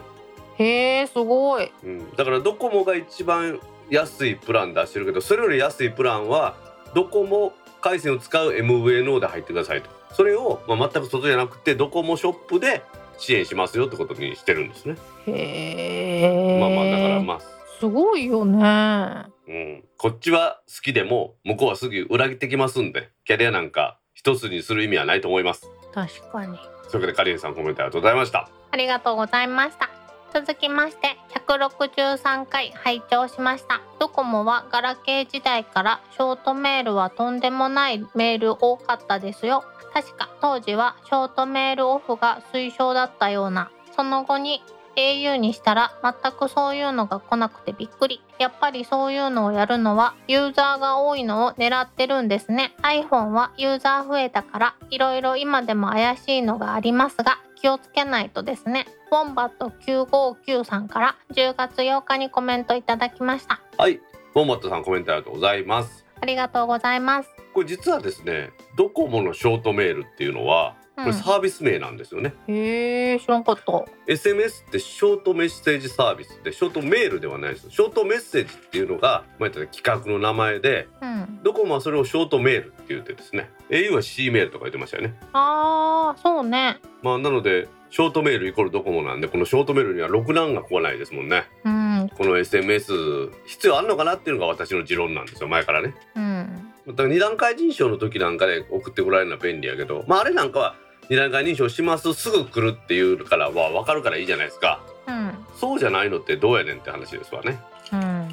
へえすごい。うん、だからドコモが一番安いプラン出してるけどそれより安いプランはドコモ回線を使う MVNO で入ってくださいと。それを、まあ、全く外じゃなくてドコモショップで支援しますよってことにしてるんですね。へえまあまあだからまあ。すごいよね。うん、こっちは好きでも向こうはすぐ裏切ってきますんでキャリアなんか一つにする意味はないと思います。確かに。というわけでカリエさんコメントありがとうございました。ありがとうございました続きまして163回拝聴しました。ドコモはガラケー時代からショートメールはとんでもないメール多かったですよ。確か当時はショートメールオフが推奨だったような。その後に au にしたら全くそういうのが来なくてびっくり。やっぱりそういうのをやるのはユーザーが多いのを狙ってるんですね。iPhone はユーザー増えたからいろいろ今でも怪しいのがありますが気をつけないとですね。ウォンバット959さんから10月8日にコメントいただきました。はい。ボンバットさんコメントありがとうございます。ありがとうございます。これ実はですねドコモのショートメールっていうのはこれサービス名なんですよね、へえ知らんかった。SMS ってショートメッセージサービスでショートメールではないです。ショートメッセージっていうのが、まあ、言ったら企画の名前でうん。ドコモはそれをショートメールって言ってですね。au は C メールとか言ってましたよね。あーそうね。まあなのでショートメールイコールドコモなんでこのショートメールには6難が来ないですもんね。うん。この SMS 必要あんのかなっていうのが私の持論なんですよ前からね。うん。だから二段階認証の時なんかで送ってこられるのは便利やけどまああれなんかは二段階認証します。すぐ来るっていうからは分かるからいいじゃないですか。うん。そうじゃないのってどうやねんって話ですわね。うん。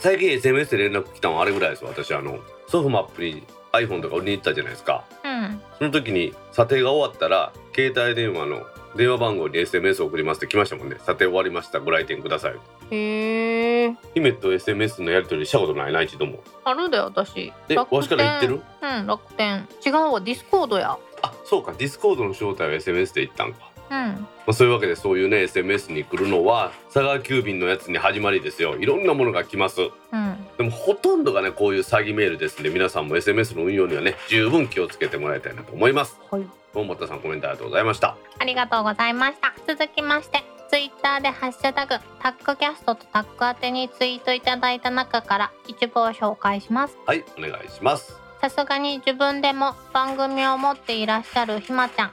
最近 SMS で連絡来たのはあれぐらいです私。あのソフマップに iPhone とか売りに行ったじゃないですか。うん。その時に査定が終わったら携帯電話の電話番号に SMS 送りますって来ましたもんね。査定終わりましたご来店ください。へえ。姫と SMS のやり取りしたことないな一度も。あるで私。えわしから言ってる？うん楽天。違うわ Discord やあそうか。 Discord の正体は SMS で言ったんか。うん。まあ、そういうわけでそういうね SMS に来るのは佐川急便のやつに始まりですよ。いろんなものが来ます。うん。でもほとんどがねこういう詐欺メールですんで皆さんも SMS の運用にはね十分気をつけてもらいたいなと思います。はい。本本さんコメントありがとうございました。ありがとうございました。続きましてツイッターでハッシュタグタックキャストとタック宛てにツイートいただいた中から一部を紹介します。はいお願いしますさすがに自分でも番組を持っていらっしゃるひまちゃん。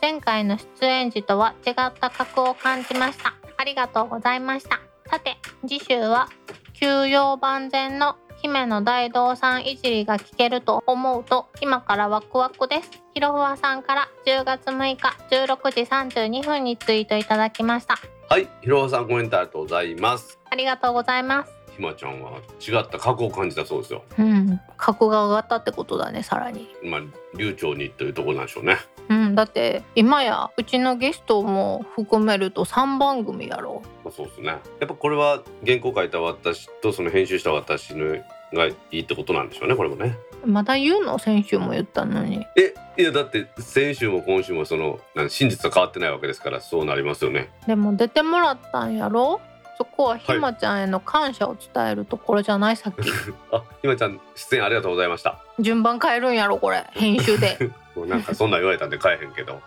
前回の出演時とは違った格を感じました。ありがとうございました。さて次週は休養万全の姫の大道さんいじりが聞けると思うと今からワクワクです。ひろふわさんから10月6日16時32分にツイートいただきました。はいひろはさんコメントありがとうございます。ありがとうございますひまちゃんは違った過去を感じたそうですよ。うん。格が上がったってことだねさらに。まあ流暢にというところなんでしょうね。うん、だって今やうちのゲストも含めると3番組やろ。まあ、そうですね。やっぱこれは原稿書いた私とその編集した私のがいいってことなんでしょうねこれもね。まだ言うの？先週も言ったのに。えいやだって先週も今週もその真実は変わってないわけですからそうなりますよね。でも出てもらったんやろ？そこはひまちゃんへの感謝を伝えるところじゃないさっき。[LAUGHS] あひまちゃん出演ありがとうございました。順番変えるんやろこれ。編集で。[LAUGHS] もうなんかそんなん言われたんで変えへんけど。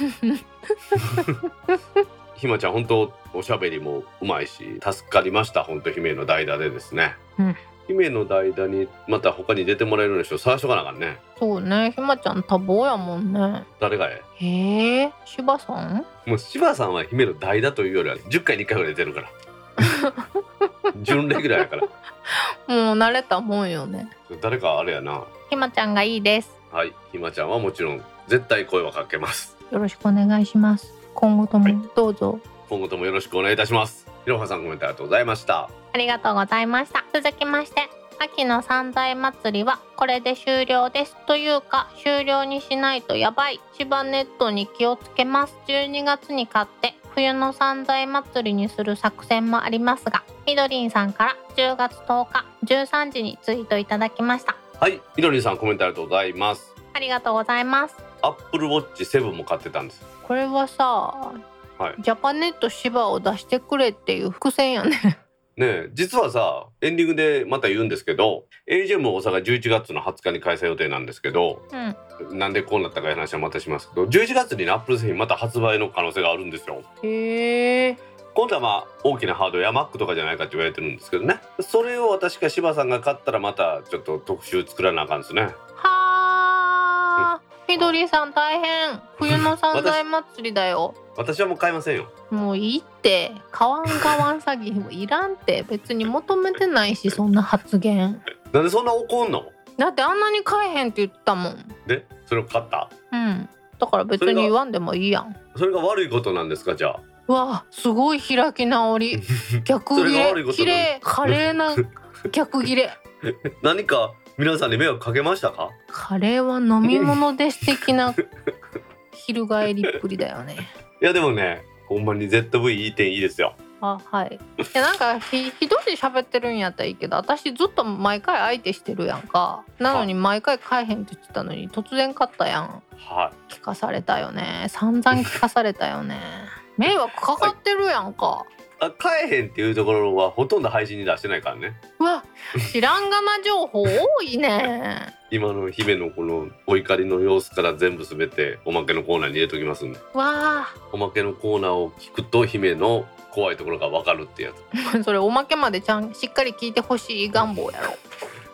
[LAUGHS] ひまちゃん本当おしゃべりもうまいし助かりました本当姫の代打でですね、うん。姫の代打にまた他に出てもらえるような人探しとかなあかんね。そうね。ひまちゃん多忙やもんね。誰がえへえ。芝さん？もう柴さんは姫の代打というよりは10回に1回ぐらい出てるから準レギュラーやから。もう慣れたもんよね。誰かあれやな。ひまちゃんがいいです。はい。ひまちゃんはもちろん絶対声はかけます。よろしくお願いします。今後ともどうぞ。今後ともよろしくお願いいたします。いろはさんコメントありがとうございました。ありがとうございました。続きまして秋の三大祭りはこれで終了です。というか終了にしないとやばい。芝ネットに気をつけます。12月に買って冬の三大祭りにする作戦もありますがみどりんさんから10月10日13時にツイートいただきました。はいみどりんさんコメントありがとうございます。ありがとうございます。アップルウォッチ7も買ってたんです。これはさ、はい。ジャパネット芝を出してくれっていう伏線やねねえ実はさエンディングでまた言うんですけど AGM 大阪11月の20日に開催予定なんですけどうん。なんでこうなったかいう話はまたしますけど11月にねアップル製品また発売の可能性があるんですよ。へえ。今度はまあ大きなハードや Mac とかじゃないかって言われてるんですけどね。それを私か柴さんが買ったらまたちょっと特集作らなあかんですね。はあみどりさん大変。冬の三大祭りだよ。[LAUGHS] 私はもう買いませんよ。もういいって。買わん買わん詐欺もいらんって。別に求めてないしそんな発言。なんでそんな怒んの？だってあんなに買えへんって言ったもん。でそれを買った？うん。だから別に言わんでもいいやん。それが悪いことなんですかじゃあ？うわすごい開き直り。[LAUGHS] 逆切れ。綺麗華麗な [LAUGHS] 逆切れ。何か皆さんに迷惑かけましたか？カレーは飲み物です的な [LAUGHS] 翻りっぷりだよね。いやでもねほんまに ZV いいですよ。あはい。いやなんかひ一人で喋ってるんやったらいいけど私ずっと毎回相手してるやんか。なのに毎回買えへんって言ってたのに突然買ったやん。はい。聞かされたよね。散々聞かされたよね。迷惑かかってるやんかあ買えへんっていうところはほとんど配信に出してないからね。うわ知らんがな情報多いね。[LAUGHS] 今の姫のこのお怒りの様子から全部すべておまけのコーナーに入れときますんで。わおまけのコーナーを聞くと姫の怖いところがわかるってやつ。あ [LAUGHS] それおまけまでちゃんしっかり聞いてほしい願望やろ。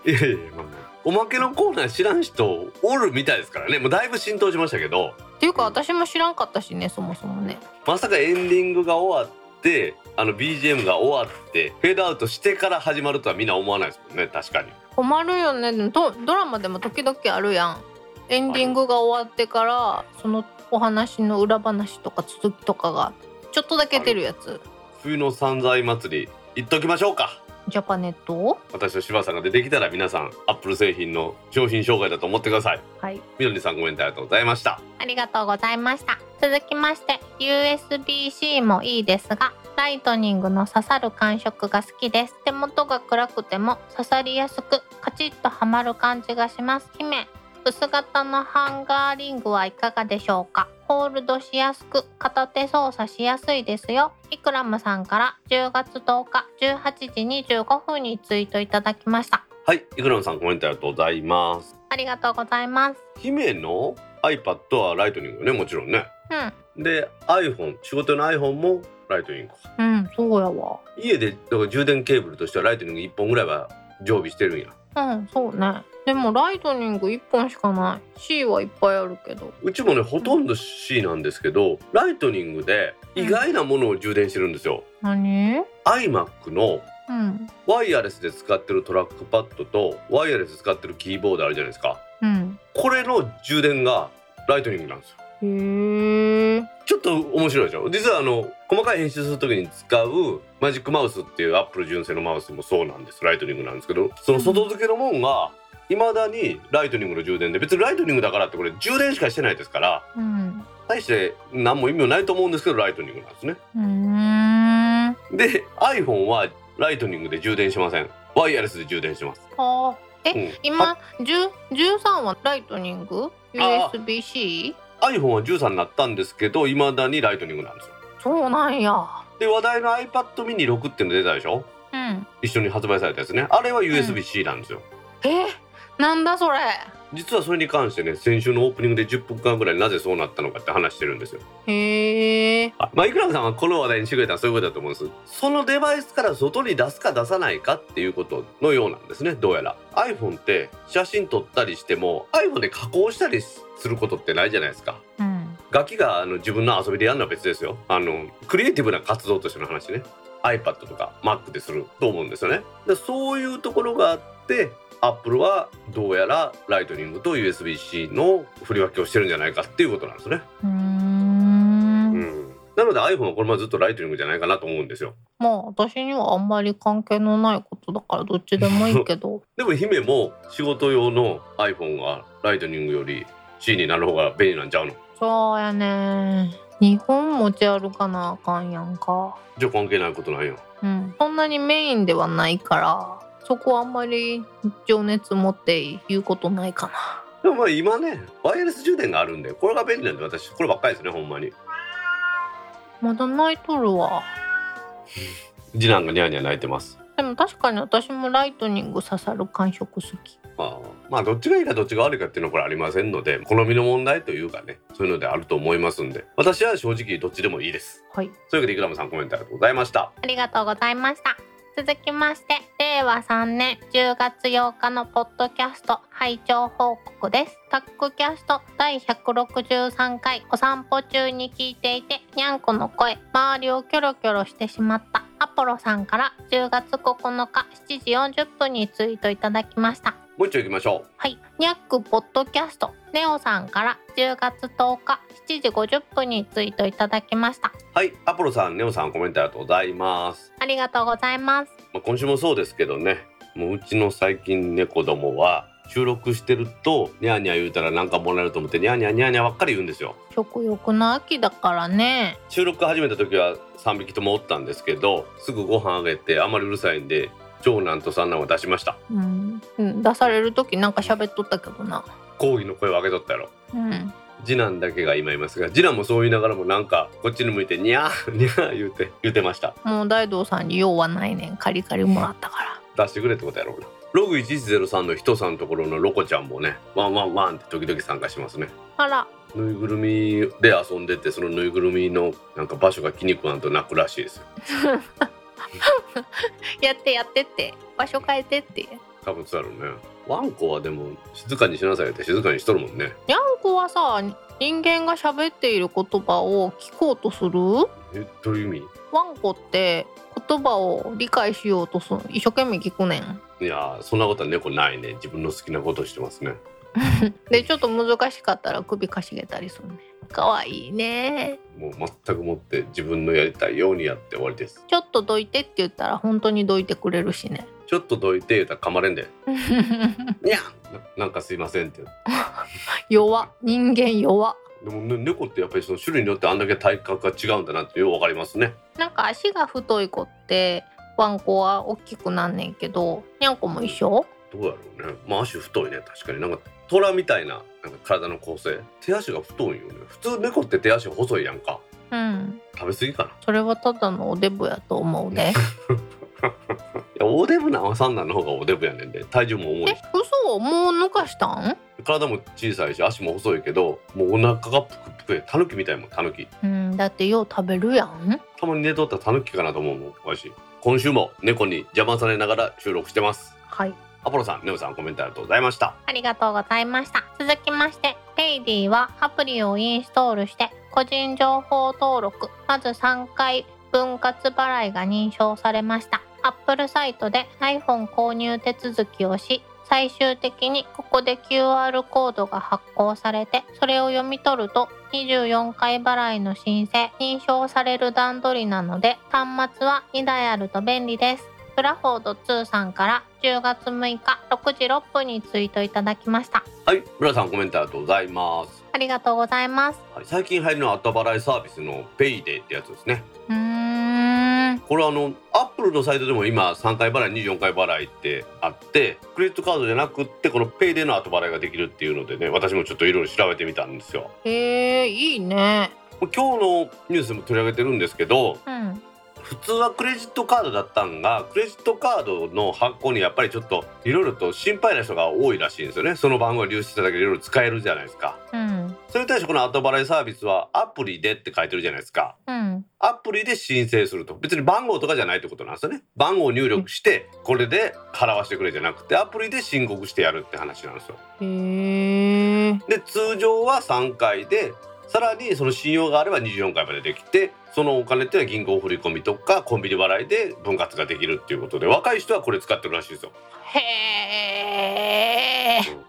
いやいやまあまあおまけのコーナー知らん人おるみたいですからね。もうだいぶ浸透しましたけど。っていうか私も知らんかったしねそもそもね。まさかエンディングが終わってあの BGM が終わってフェードアウトしてから始まるとはみんな思わないですもんね。確かに。困るよね。でもドドラマでも時々あるやん。エンディングが終わってからそのお話の裏話とか続きとかがちょっとだけ出るやつ。冬の散財祭り行っときましょうかジャパネット私と柴さんが出てきたら皆さんアップル製品の商品紹介だと思ってください。はい。みどりさんコメントありがとうございました。ありがとうございました。続きまして USB-C もいいですがライトニングの刺さる感触が好きです。手元が暗くても刺さりやすくカチッとはまる感じがします。姫薄型のバンカーリングはいかがでしょうか？ホールドしやすく片手操作しやすいですよ。イクラムさんから10月10日18時25分にツイートいただきました。はいイクラムさんコメントありがとうございます。ありがとうございます。姫の iPad はライトニングね？もちろんね。うん。で iPhone 仕事の iPhone もライトニングか。うんそうやわ。家でだから充電ケーブルとしてはライトニング1本ぐらいは常備してるんや。うん、そうね。でもライトニング1本しかない。C はいっぱいあるけど。うちもねほとんど C なんですけどライトニングで意外なものを充電してるんですよ、何？iMac のうん。ワイヤレスで使ってるトラックパッドとワイヤレスで使ってるキーボードあるじゃないですかうん。これの充電がライトニングなんですよへえ。ちょっと面白いでしょ？実はあの細かい編集する時に使うマジックマウスっていうアップル純正のマウスもそうなんですライトニングなんですけどその外付けのもんが未だにライトニングの充電で別にライトニングだからってこれ充電しかしてないですからうん。大して何も意味もないと思うんですけどライトニングなんですね。で iPhone はライトニングで充電しませんワイヤレスで充電します、ああ。え、うん今、10 13はライトニング？あ ?USB-C? iPhone は13になったんですけど未だにライトニングなんですよそうなんや。で話題の iPad mini 6っていうの出たでしょ？うん。一緒に発売されたやつねあれは USB-C なんですよ、え？なんだそれ。実はそれに関してね先週のオープニングで10分間ぐらいなぜそうなったのかって話してるんですよ。へえ。あまあイクラムさんはこの話題にしてくれたらそういうことだと思うんです。そのデバイスから外に出すか出さないかっていうことのようなんですねどうやら。iPhone って写真撮ったりしても iPhone で加工したりすることってないじゃないですか。うん。楽器があの自分の遊びでやるのは別ですよ。あのクリエイティブな活動としての話ね。iPad とか Mac ですると思うんですよね。でそういうところがあってアップルはどうやらライトニングと USB-C の振り分けをしてるんじゃないかっていうことなんですね。うん、なので iPhone はこれまでずっとライトニングじゃないかなと思うんですよ。まあ私にはあんまり関係のないことだからどっちでもいいけど。[LAUGHS] でも姫も仕事用の iPhone がライトニングより C になる方が便利なんちゃうの？そうやね。日本持ち歩かなあかんやんか。じゃあ関係ないことないようん。そんなにメインではないからそこはあんまり情熱持って言うことないかな。でもまあ今ねワイヤレス充電があるんでこれが便利なんで私こればっかりですねほんまに。まだ泣いとるわ。次男がニャーニャー泣いてます。でも確かに私もライトニング刺さる感触好き。まあ、まあどっちがいいかどっちが悪いかっていうのはこれありませんので好みの問題というかねそういうのであると思いますんで私は正直どっちでもいいです。はい。そういうわけでイクラムさんコメントありがとうございました。ありがとうございました続きまして令和3年10月8日のポッドキャスト拝聴報告です。タックキャスト第163回お散歩中に聞いていてにゃんこの声周りをキョロキョロしてしまったアポロさんから10月9日7時40分にツイートいただきました。もう一丁行きましょはい、ニャックポッドキャスト。ネオさんから10月10日7時50分にツイートいただきました。うはい。アポロさんネオさんコメントありがとうございます、ありがとうございます。まあ、今週もそうですけどね。もううちの最近猫どもは収録してるとニャーニャー言うたらなんかもらえると思ってニャーニャーニャーニャーばっかり言うんですよ。食欲の秋だからね。収録始めた時は3匹ともおったんですけどすぐご飯あげてあまりうるさいんで長男と三男は出しました。うん、うん、出される時なんか喋っとったけどな。抗議の声を上げとったやろ。うん。次男だけが今いますが次男もそう言いながらもなんかこっちに向いてニャーニャー言うて言うてました。もう大道さんに用はないねん。カリカリもらったから。出してくれってことやろうなログ1103の人さんのところのロコちゃんもねワンワンワンって時々参加しますね。あら。ぬいぐるみで遊んでてそのぬいぐるみのなんか場所が気に食わんと泣くらしいですよ [LAUGHS] [LAUGHS] やってやってって場所変えてって。多分そうやろうね。ワンコはでも静かにしなさいって静かにしとるもんね。にゃんこはさ人間が喋っている言葉を聞こうとする？えどういう意味？ワンコって言葉を理解しようとする一生懸命聞くねん。いやーそんなことは猫ないね。自分の好きなことしてますね。[LAUGHS] でちょっと難しかったら首かしげたりするねかわいいね。もう全くもって自分のやりたいようにやって終わりです。ちょっとどいてって言ったら本当にどいてくれるしね。ちょっとどいて言うたら噛まれんで。にゃんななんかすいませんって。弱人間弱でも、ね、猫ってやっぱりその種類によってあんだけ体格が違うんだなってようわかりますね。なんか足が太い子ってワンコは大きくなんねんけどにゃんこも一緒？どうやろうね。まあ足太いね確かに。なんか虎みたいななんか体の構成。手足が太いよね。普通猫って手足細いやんか。うん。食べ過ぎかな。それはただのおデブやと思うで [LAUGHS] いやおデブなおさんなんの方がおデブやねんで。体重も重いえ嘘？もう抜かしたん？体も小さいし足も細いけどもうお腹がぷくぷくでタヌキみたいもんタヌキ。うんだってよう食べるやん。たまに寝とったらタヌキかなと思うもんわし。今週も猫に邪魔されながら収録してます。はいアポロさんネオさんコメントありがとうございましたありがとうございました。続きまして、ペイディはアプリをインストールして、個人情報登録、まず3回分割払いが認証されました。Apple サイトで iPhone 購入手続きをし、最終的にここで QR コードが発行されて、それを読み取ると24回払いの申請、認証される段取りなので、端末は2台あると便利です。ブラフォード2さんから10月6日6時6分にツイートいただきました。はいブラさんコメントありがとうございます、ありがとうございます。はい、最近流行りの後払いサービスのペイディってやつですねうーん。これあのアップルのサイトでも今3回払い24回払いってあってクレジットカードじゃなくってこのペイディの後払いができるっていうのでね私もちょっといろいろ調べてみたんですよへえ、いいね。今日のニュースでも取り上げてるんですけどうん。普通はクレジットカードだったんがクレジットカードの発行にやっぱりちょっといろいろと心配な人が多いらしいんですよねその番号が流出しただけでいろいろ使えるじゃないですかうん。それに対してこの後払いサービスはアプリでって書いてるじゃないですかうん。アプリで申請すると別に番号とかじゃないってことなんですよね番号を入力してこれで払わしてくれじゃなくてアプリで申告してやるって話なんですよ。で通常は3回でさらにその信用があれば24回までできてそのお金っていうのは銀行振り込みとかコンビニ払いで分割ができるっていうことで若い人はこれ使ってるらしいですよ。へえ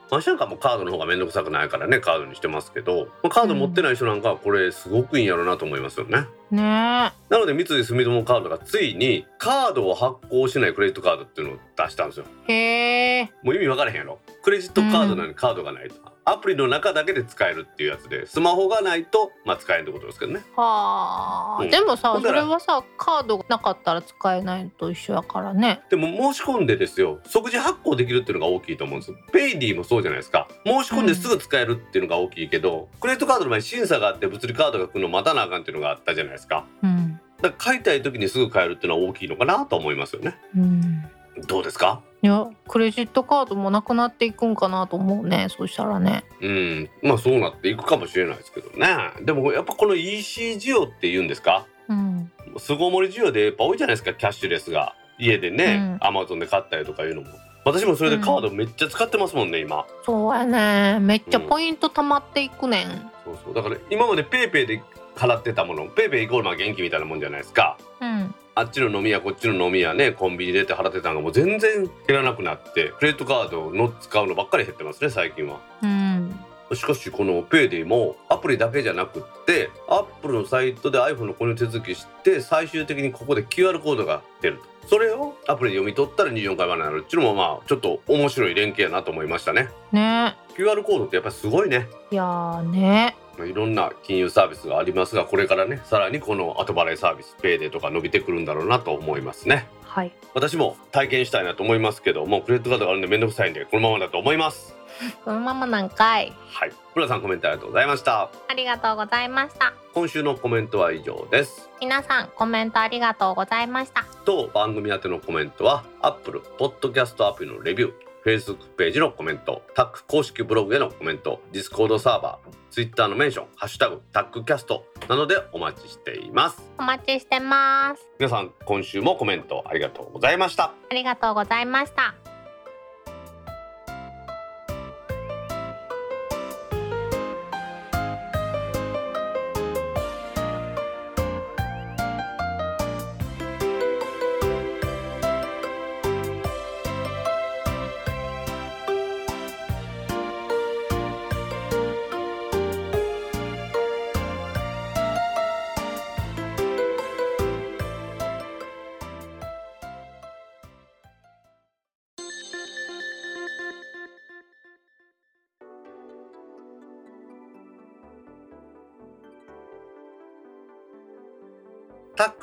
私なんかもうカードの方が面倒くさくないからねカードにしてますけどまあカード持ってない人なんかはこれすごくいいんやろうなと思いますよね。ねなので三井住友カードがついにカードを発行しないクレジットカードっていうのを出したんですよ。えへえもう意味分からへんやろクレジットカードなのにカードがないと、アプリの中だけで使えるっていうやつでスマホがないとまあ使えんってことですけどね。はあ、うん。でもさそれはさカードがなかったら使えないのと一緒やからね。でも申し込んでですよ。即時発行できるっていうのが大きいと思うんです。ペイディもそうじゃないですか。申し込んですぐ使えるっていうのが大きいけど、クレジットカードの前に審査があって物理カードが来るの待たなあかんっていうのがあったじゃないですか。うん。だから買いたい時にすぐ買えるっていうのは大きいのかなと思いますよね。うんどうですか？いやクレジットカードもなくなっていくんかなと思うね。そしたらね。うん。まあそうなっていくかもしれないですけどね。でもやっぱこの EC 需要っていうんですか？うん。巣ごもり需要でやっぱ多いじゃないですかキャッシュレスが。家でね、アマゾンで買ったりとかいうのも。私もそれでカードめっちゃ使ってますもんね今。そうやね。めっちゃポイント貯まっていくねん。そうそう。だから今までペイペイで払ってたものペイペイイコールまあ現金みたいなもんじゃないですか。うんあっちの飲み屋こっちの飲み屋ねコンビニでって払ってたのがもう全然減らなくなってクレジットカードの使うのばっかり減ってますね最近は。うん。しかしこのペイディもアプリだけじゃなくってアップルのサイトで iPhone の購入手続きして最終的にここで QR コードが出ると。それをアプリで読み取ったら24回までになるっていうのもまあちょっと面白い連携やなと思いましたね。ね。QR コードってやっぱりすごいね。いやーね。まあいろんな金融サービスがありますがこれからねさらにこの後払いサービスペイディとか伸びてくるんだろうなと思いますね。はい。私も体験したいなと思いますけどもうクレジットカードがあるんでめんどくさいんでこのままだと思います。[LAUGHS] そのままなんかい。はい村さんコメントありがとうございました。ありがとうございました。今週のコメントは以上です。皆さんコメントありがとうございました。当番組宛てのコメントは Apple Podcast アプリのレビュー Facebook ページのコメントタック公式ブログへのコメント Discord サーバー Twitter のメンション「ハッシュタグタックキャスト」などでお待ちしています。お待ちしてます。皆さん今週もコメントありがとうございました。ありがとうございました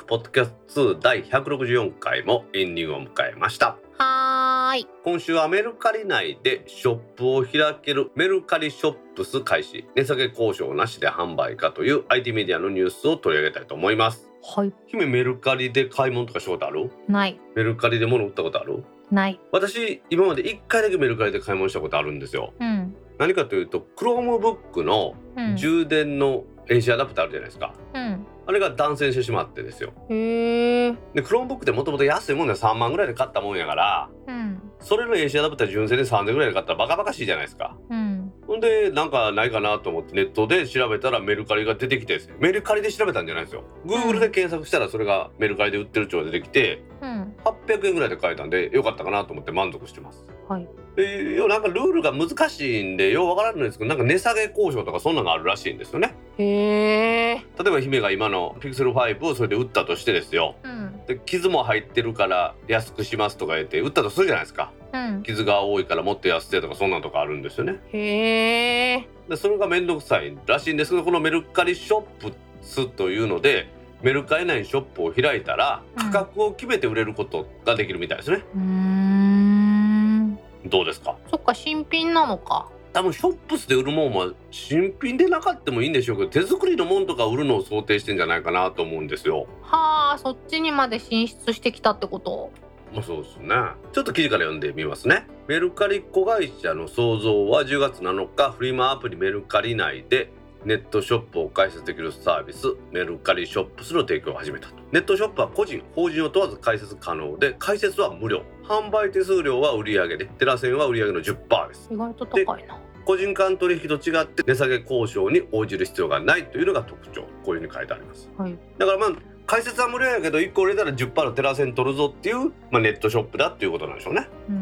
クポッドキャスト2第164回もエンディングを迎えました。はーい。今週はメルカリ内でショップを開けるメルカリショップス開始。値下げ交渉なしで販売かという IT メディアのニュースを取り上げたいと思います。はい。姫メルカリで買い物とかしたことある？ない。メルカリで物売ったことある？ない。私今まで1回だけメルカリで買い物したことあるんですよ。うん。何かというと Chromebook のうん。充電の AC アダプターあるじゃないですか、うんあれが断線してしまってですよ。へえで Chromebook ってもともと安いもんで3万ぐらいで買ったもんやから。うん。それの AC アダプター純正で3000ぐらいで買ったらバカバカしいじゃないですか。うんほんでなんかないかなと思ってネットで調べたらメルカリが出てきてですね。メルカリで調べたんじゃないですよ。Google で検索したらそれがメルカリで売ってる帳が出てきてうん。800円ぐらいで買えたんでよかったかなと思って満足してます。はい。で要はなんかルールが難しいんでようわからないんですけどなんか値下げ交渉とかそんなのがあるらしいんですよね。へえ例えば姫が今の Pixel 5をそれで売ったとしてですよ。うん。で傷も入ってるから安くしますとか言って売ったとするじゃないですか。うん傷が多いからもっと安いとかそんなんとかあるんですよね。へえでそれが面倒くさいらしいんです。けどこのメルカリショップスというのでメルカリ内にショップを開いたらうん。価格を決めて売れることができるみたいですね、うーん。どうですか？そっか新品なのか。多分ショップスで売るもんは新品でなかってもいいんでしょうけど手作りのもんとか売るのを想定してんじゃないかなと思うんですよ。はあそっちにまで進出してきたってこと？まあそうですね。ちょっと記事から読んでみますね。メルカリ子会社の創造は10月7日フリマアプリメルカリ内でネットショップを開設できるサービスメルカリショップスの提供を始めたと。ネットショップは個人法人を問わず開設可能で開設は無料。販売手数料は売上でテラセンは売上の10%です。意外と高いな。個人間取引と違って値下げ交渉に応じる必要がないというのが特徴。こういうふうに書いてあります。はい。だからまあ解説は無料やけど1個売れたら10%のテラセン取るぞっていう、まあ、ネットショップだっていうことなんでしょうね。うーん。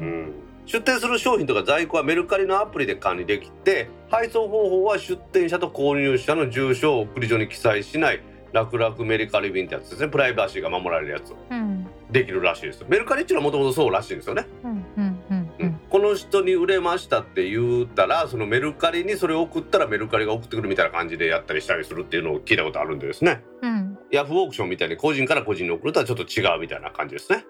うん。出店する商品とか在庫はメルカリのアプリで管理できて配送方法は出店者と購入者の住所を送り所に記載しない楽々メルカリ便ってやつですね。プライバシーが守られるやつうん。できるらしいです。よメルカリっていうのはもともとそうらしいんですよね、うんうんの人に売れましたって言ったらそのメルカリにそれを送ったらメルカリが送ってくるみたいな感じでやったりしたりするっていうのを聞いたことあるんでですね。うん。ヤフーオークションみたいに個人から個人に送るとはちょっと違うみたいな感じですね。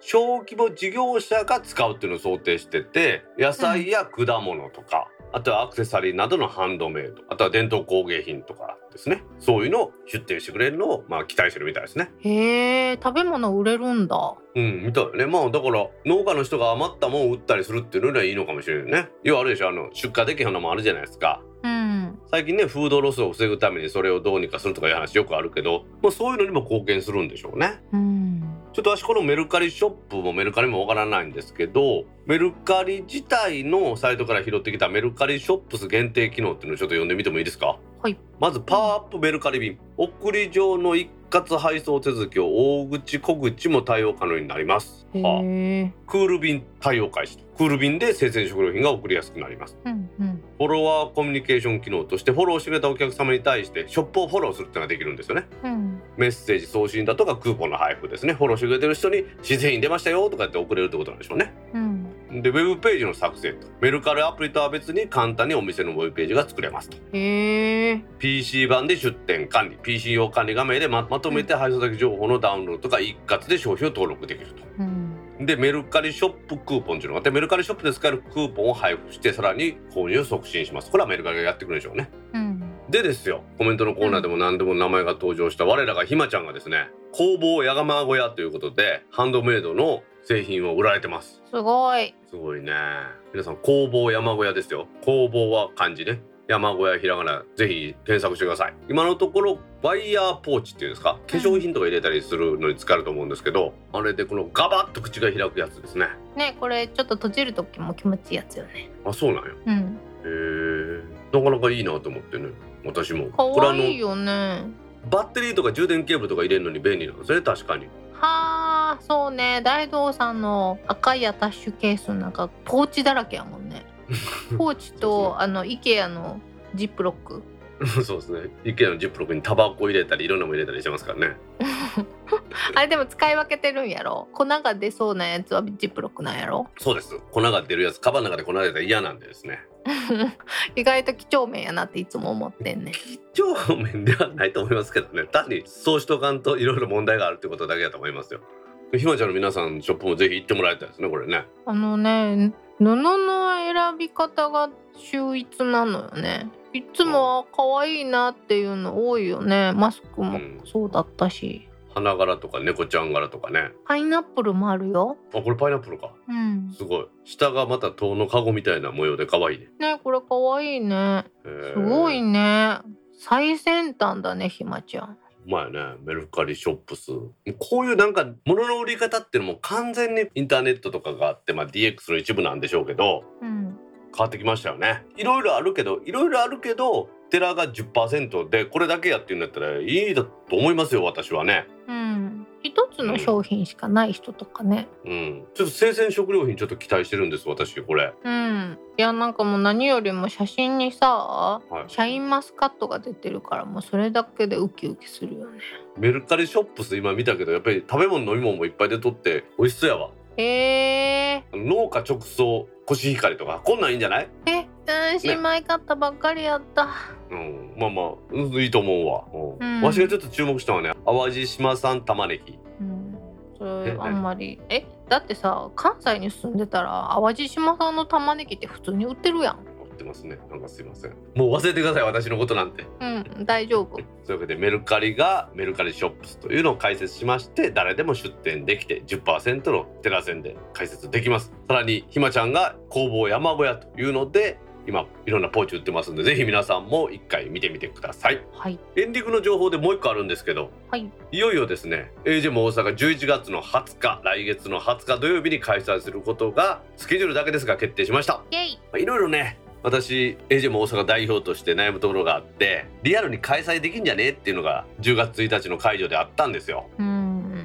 小規模事業者が使うっていうのを想定してて野菜や果物とか、あとはアクセサリーなどのハンドメイドあとは伝統工芸品とかですねそういうのを出店してくれるのをまあ期待してるみたいですね。へえ食べ物売れるんだうん、みたいよね。まあだから農家の人が余ったもんを売ったりするっていうのにはいいのかもしれないね。要はあるでしょあの出荷できへんのもあるじゃないですか。うん最近ねフードロスを防ぐためにそれをどうにかするとかいう話よくあるけど、まあ、そういうのにも貢献するんでしょうね。うんちょっと私このメルカリショップもメルカリもわからないんですけどメルカリ自体のサイトから拾ってきたメルカリショップス限定機能っていうのをちょっと読んでみてもいいですか？はい。まずパワーアップメルカリ便。送り状の一括配送手続きを大口小口も対応可能になります、へはあ。えクール便対応開始と。クール便で生鮮食料品が送りやすくなります。うんうん。フォロワーコミュニケーション機能としてフォローしてくれたお客様に対してショップをフォローするっていうのができるんですよね。うん。メッセージ送信だとかクーポンの配布ですね。フォローしてくれてる人に新製品出ましたよとかって送れるってことなんでしょうね。うんでウェブページの作成と。メルカリアプリとは別に簡単にお店のウェブページが作れますと。へえ PC 版で出店管理。PC 用管理画面でままとめて配送先情報のダウンロードとか一括で商品を登録できると。うん。でメルカリショップクーポンっていうのがあってメルカリショップで使えるクーポンを配布してさらに購入を促進します。これはメルカリがやってくるでしょうね。うん。でですよコメントのコーナーでも何でも名前が登場した我らがひまちゃんがですね工房やがま小屋ということでハンドメイドの製品を売られてますすごい。すごいね。皆さん工房山小屋ですよ。工房は漢字ね。山小屋ひらがなぜひ検索してください。今のところワイヤーポーチっていうんですか？化粧品とか入れたりするのに使えると思うんですけど、あれでこのガバッと口が開くやつですね。ねこれちょっと閉じる時も気持ちいいやつよね。あそうなんようん。へえ。なかなかいいなと思ってね私も。かわいいよね。バッテリーとか充電ケーブルとか入れるのに便利なんですね確かに。はあそうね。大道さんの赤いアタッシュケースなんかポーチだらけやもんね。[LAUGHS] ポーチとあの IKEA のジップロック。そうですね。IKEA のジップロックにタバコ入れたりいろんなもの入れたりしてますからね。[LAUGHS] あれでも使い分けてるんやろ？粉が出そうなやつはジップロックなんやろ？そうです。粉が出るやつカバンの中で粉が出たら嫌なんでですね。[LAUGHS] 意外と几帳面やなっていつも思ってんね几帳面ではないと思いますけどね。単にそうしとかんといろいろ問題があるってことだけだと思いますよひまちゃんの皆さんのショップもぜひ行ってもらいたいですねこれね。あのね布の選び方が秀逸なのよね。いつも可愛いなっていうの多いよね。マスクもうん。そうだったし、花柄とか猫ちゃん柄とかね。パイナップルもあるよ。あこれパイナップルか。うん。すごい。下がまた塔のカゴみたいな模様で可愛いね。ねこれ可愛いね。すごいね。最先端だねひまちゃん。うまいね。メルカリショップス。こういうなんか物の売り方っていうのも完全にインターネットとかがあって、まあ、DX の一部なんでしょうけどうん。変わってきましたよね。いろいろあるけどいろいろあるけどテラが10%でこれだけやっていうんだったらいいだと思いますよ私はね。うん一つの商品しかない人とかね。うん。ちょっと生鮮食料品ちょっと期待してるんです私これ。うん。いやなんかもう何よりも写真にさはい。シャインマスカットが出てるからもうそれだけでウキウキするよね。メルカリショップス今見たけどやっぱり食べ物飲み物もいっぱいでとって美味しそうやわ。へえ農家直送コシヒカリとかこんなんいいんじゃない？えうん新米買ったばっかりやった、うん、まあまあ、うんいいと思うわ。うんうんわしがちょっと注目したのはね、淡路島産玉ねぎ。うん、そえれあんまりえだってさ関西に住んでたら淡路島産の玉ねぎって普通に売ってるやん売ってますね。なんかすいません。もう忘れてください、私のことなんて。うん大丈夫 [LAUGHS] そういうわけで、メルカリがメルカリショップスというのを開設しまして、誰でも出店できて10%のテラセンで開設できます。さらに、ひまちゃんが工房山小屋というので、今いろんなポーチ売ってますんでぜひ皆さんも一回見てみてください。はい。エンディングの情報でもう一個あるんですけどはい。いよいよですねも大阪11月の20日来月の20日土曜日に開催することがスケジュールだけですが決定しました。いろいろね私 AJ も大阪代表として悩むところがあってリアルに開催できんじゃねえっていうのが10月1日の会場であったんですよ。うん。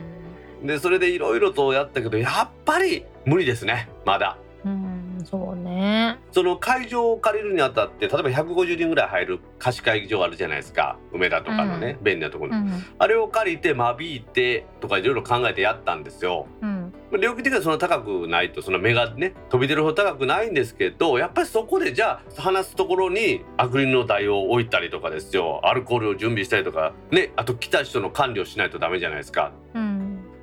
でそれでいろいろとやったけどやっぱり無理ですねまだ。うんそうね。その会場を借りるにあたって例えば150人ぐらい入る貸し会議場あるじゃないですか。梅田とかのね、便利なところに、うん。あれを借りて間引いてとかいろいろ考えてやったんですよ。うん。料金的にはそんな高くないとその目がね飛び出るほど高くないんですけどやっぱりそこでじゃあ話すところにアクリルの台を置いたりとかですよ。アルコールを準備したりとかねあと来た人の管理をしないとダメじゃないですか。うん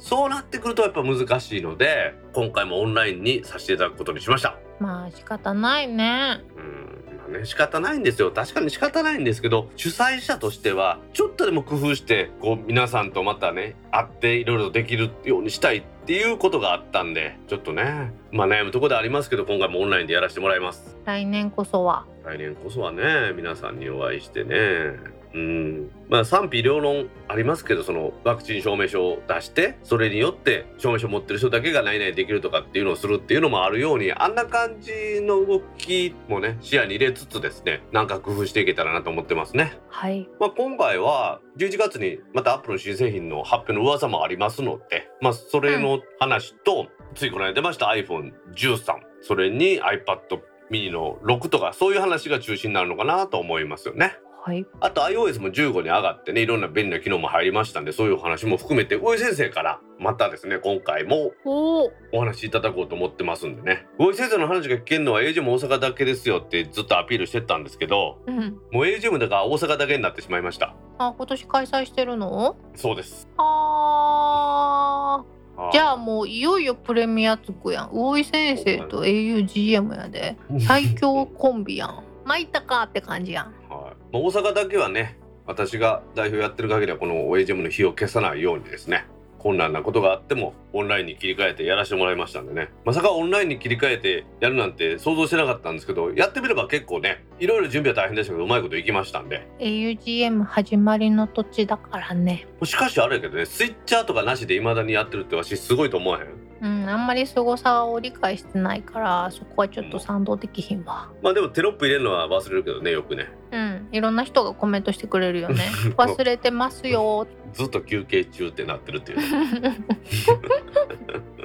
そうなってくるとやっぱ難しいので今回もオンラインにさせていただくことにしました。まあ仕方ないね。うん。まあね仕方ないんですよ。確かに仕方ないんですけど主催者としてはちょっとでも工夫してこう皆さんとまたね会っていろいろできるようにしたいっていうことがあったんでちょっとねまあ悩むところではありますけど今回もオンラインでやらせてもらいます。来年こそは。来年こそはね皆さんにお会いしてねうんまあ賛否両論ありますけどそのワクチン証明書を出してそれによって証明書持ってる人だけが何々できるとかっていうのをするっていうのもあるようにあんな感じの動きもね視野に入れつつですねなんか工夫していけたらなと思ってますね。はいまあ、今回は11月にまたアップルの新製品の発表の噂もありますので、まあ、それの話と、ついこの間出ました iPhone13 それに iPad mini の6とかそういう話が中心になるのかなと思いますよね。はい。あと iOS も15に上がってねいろんな便利な機能も入りましたんでそういうお話も含めて大井先生からまたですね今回もお話しいただこうと思ってますんでね。大井先生の話が聞けるのは AGM 大阪だけですよってずっとアピールしてたんですけどうん。もう AGM だから大阪だけになってしまいました。あ今年開催してるの？そうです。あー。じゃああもういよいよプレミアつくやん。魚井先生と augm やで。[LAUGHS] 最強コンビやん参ったかって感じやん。はい、大阪だけはね私が代表やってる限りはこの OAGM の火を消さないようにですね。困難なことがあってもオンラインに切り替えてやらせてもらいましたんでね。まさかオンラインに切り替えてやるなんて想像してなかったんですけどやってみれば結構ねいろいろ準備は大変でしたけどうまいこといきましたんで。Augm 始まりの土地だからね。しかしあれやけどねスイッチャーとかなしで未だにやってるってわしすごいと思わへん？うんあんまり凄さを理解してないからそこはちょっと賛同できひんわ。まあでもテロップ入れるのは忘れるけどねよくねうん。いろんな人がコメントしてくれるよね。[LAUGHS] 忘れてますよずっと休憩中ってなってるっていう [LAUGHS]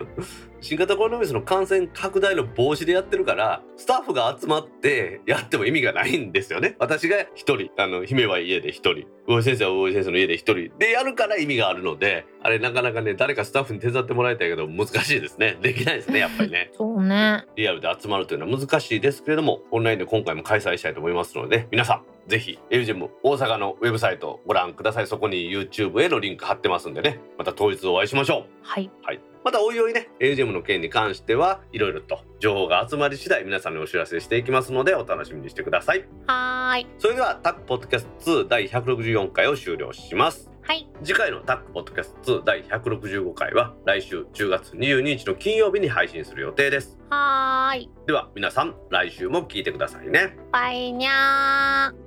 [LAUGHS] 新型コロナウイルスの感染拡大の防止でやってるからスタッフが集まってやっても意味がないんですよね。私が一人あの姫は家で一人。大井先生は大井先生の家で一人。でやるから意味があるのであれなかなかね誰かスタッフに手伝ってもらいたいけど難しいですね。できないですねやっぱりね。そうね。リアルで集まるというのは難しいですけれどもオンラインで今回も開催したいと思いますので皆さんぜひ AUGM 大阪のウェブサイトをご覧ください。そこに YouTube へのリンク貼ってますんでね。また当日お会いしましょう。はい。はい、またおいおいね AGM の件に関してはいろいろと情報が集まり次第皆さんにお知らせしていきますのでお楽しみにしてください。はーい。それではタックポッドキャスト2第164回を終了します。はい。次回のタックポッドキャスト2第165回は来週10月22日の金曜日に配信する予定です。はーい。では皆さん来週も聞いてくださいね。バイニャー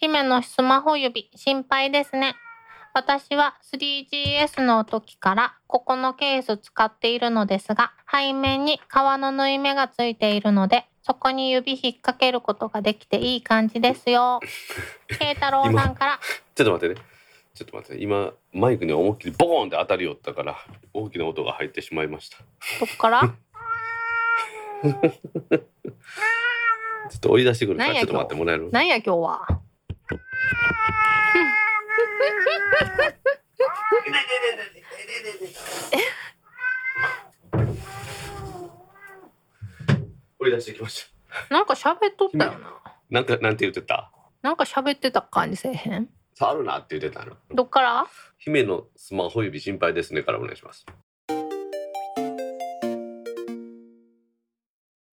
姫のスマホ指心配ですね。私は 3GS の時からここのケース使っているのですが背面に革の縫い目がついているのでそこに指引っ掛けることができていい感じですよ。[LAUGHS] 慶太郎さんから。ちょっと待ってね。ちょっと待って今マイクに思いっきりボーンって当たりよったから大きな音が入ってしまいました。どっから？[LAUGHS] ちょっと追い出してくるからちょっと待ってもらえる？なんや今日は？追い出してきましたなんか喋っとったよな。なんかなんて言ってた？なんか喋ってた感じせえへん？触るなって言ってたの。どっから？姫のスマホ指心配ですねからお願いします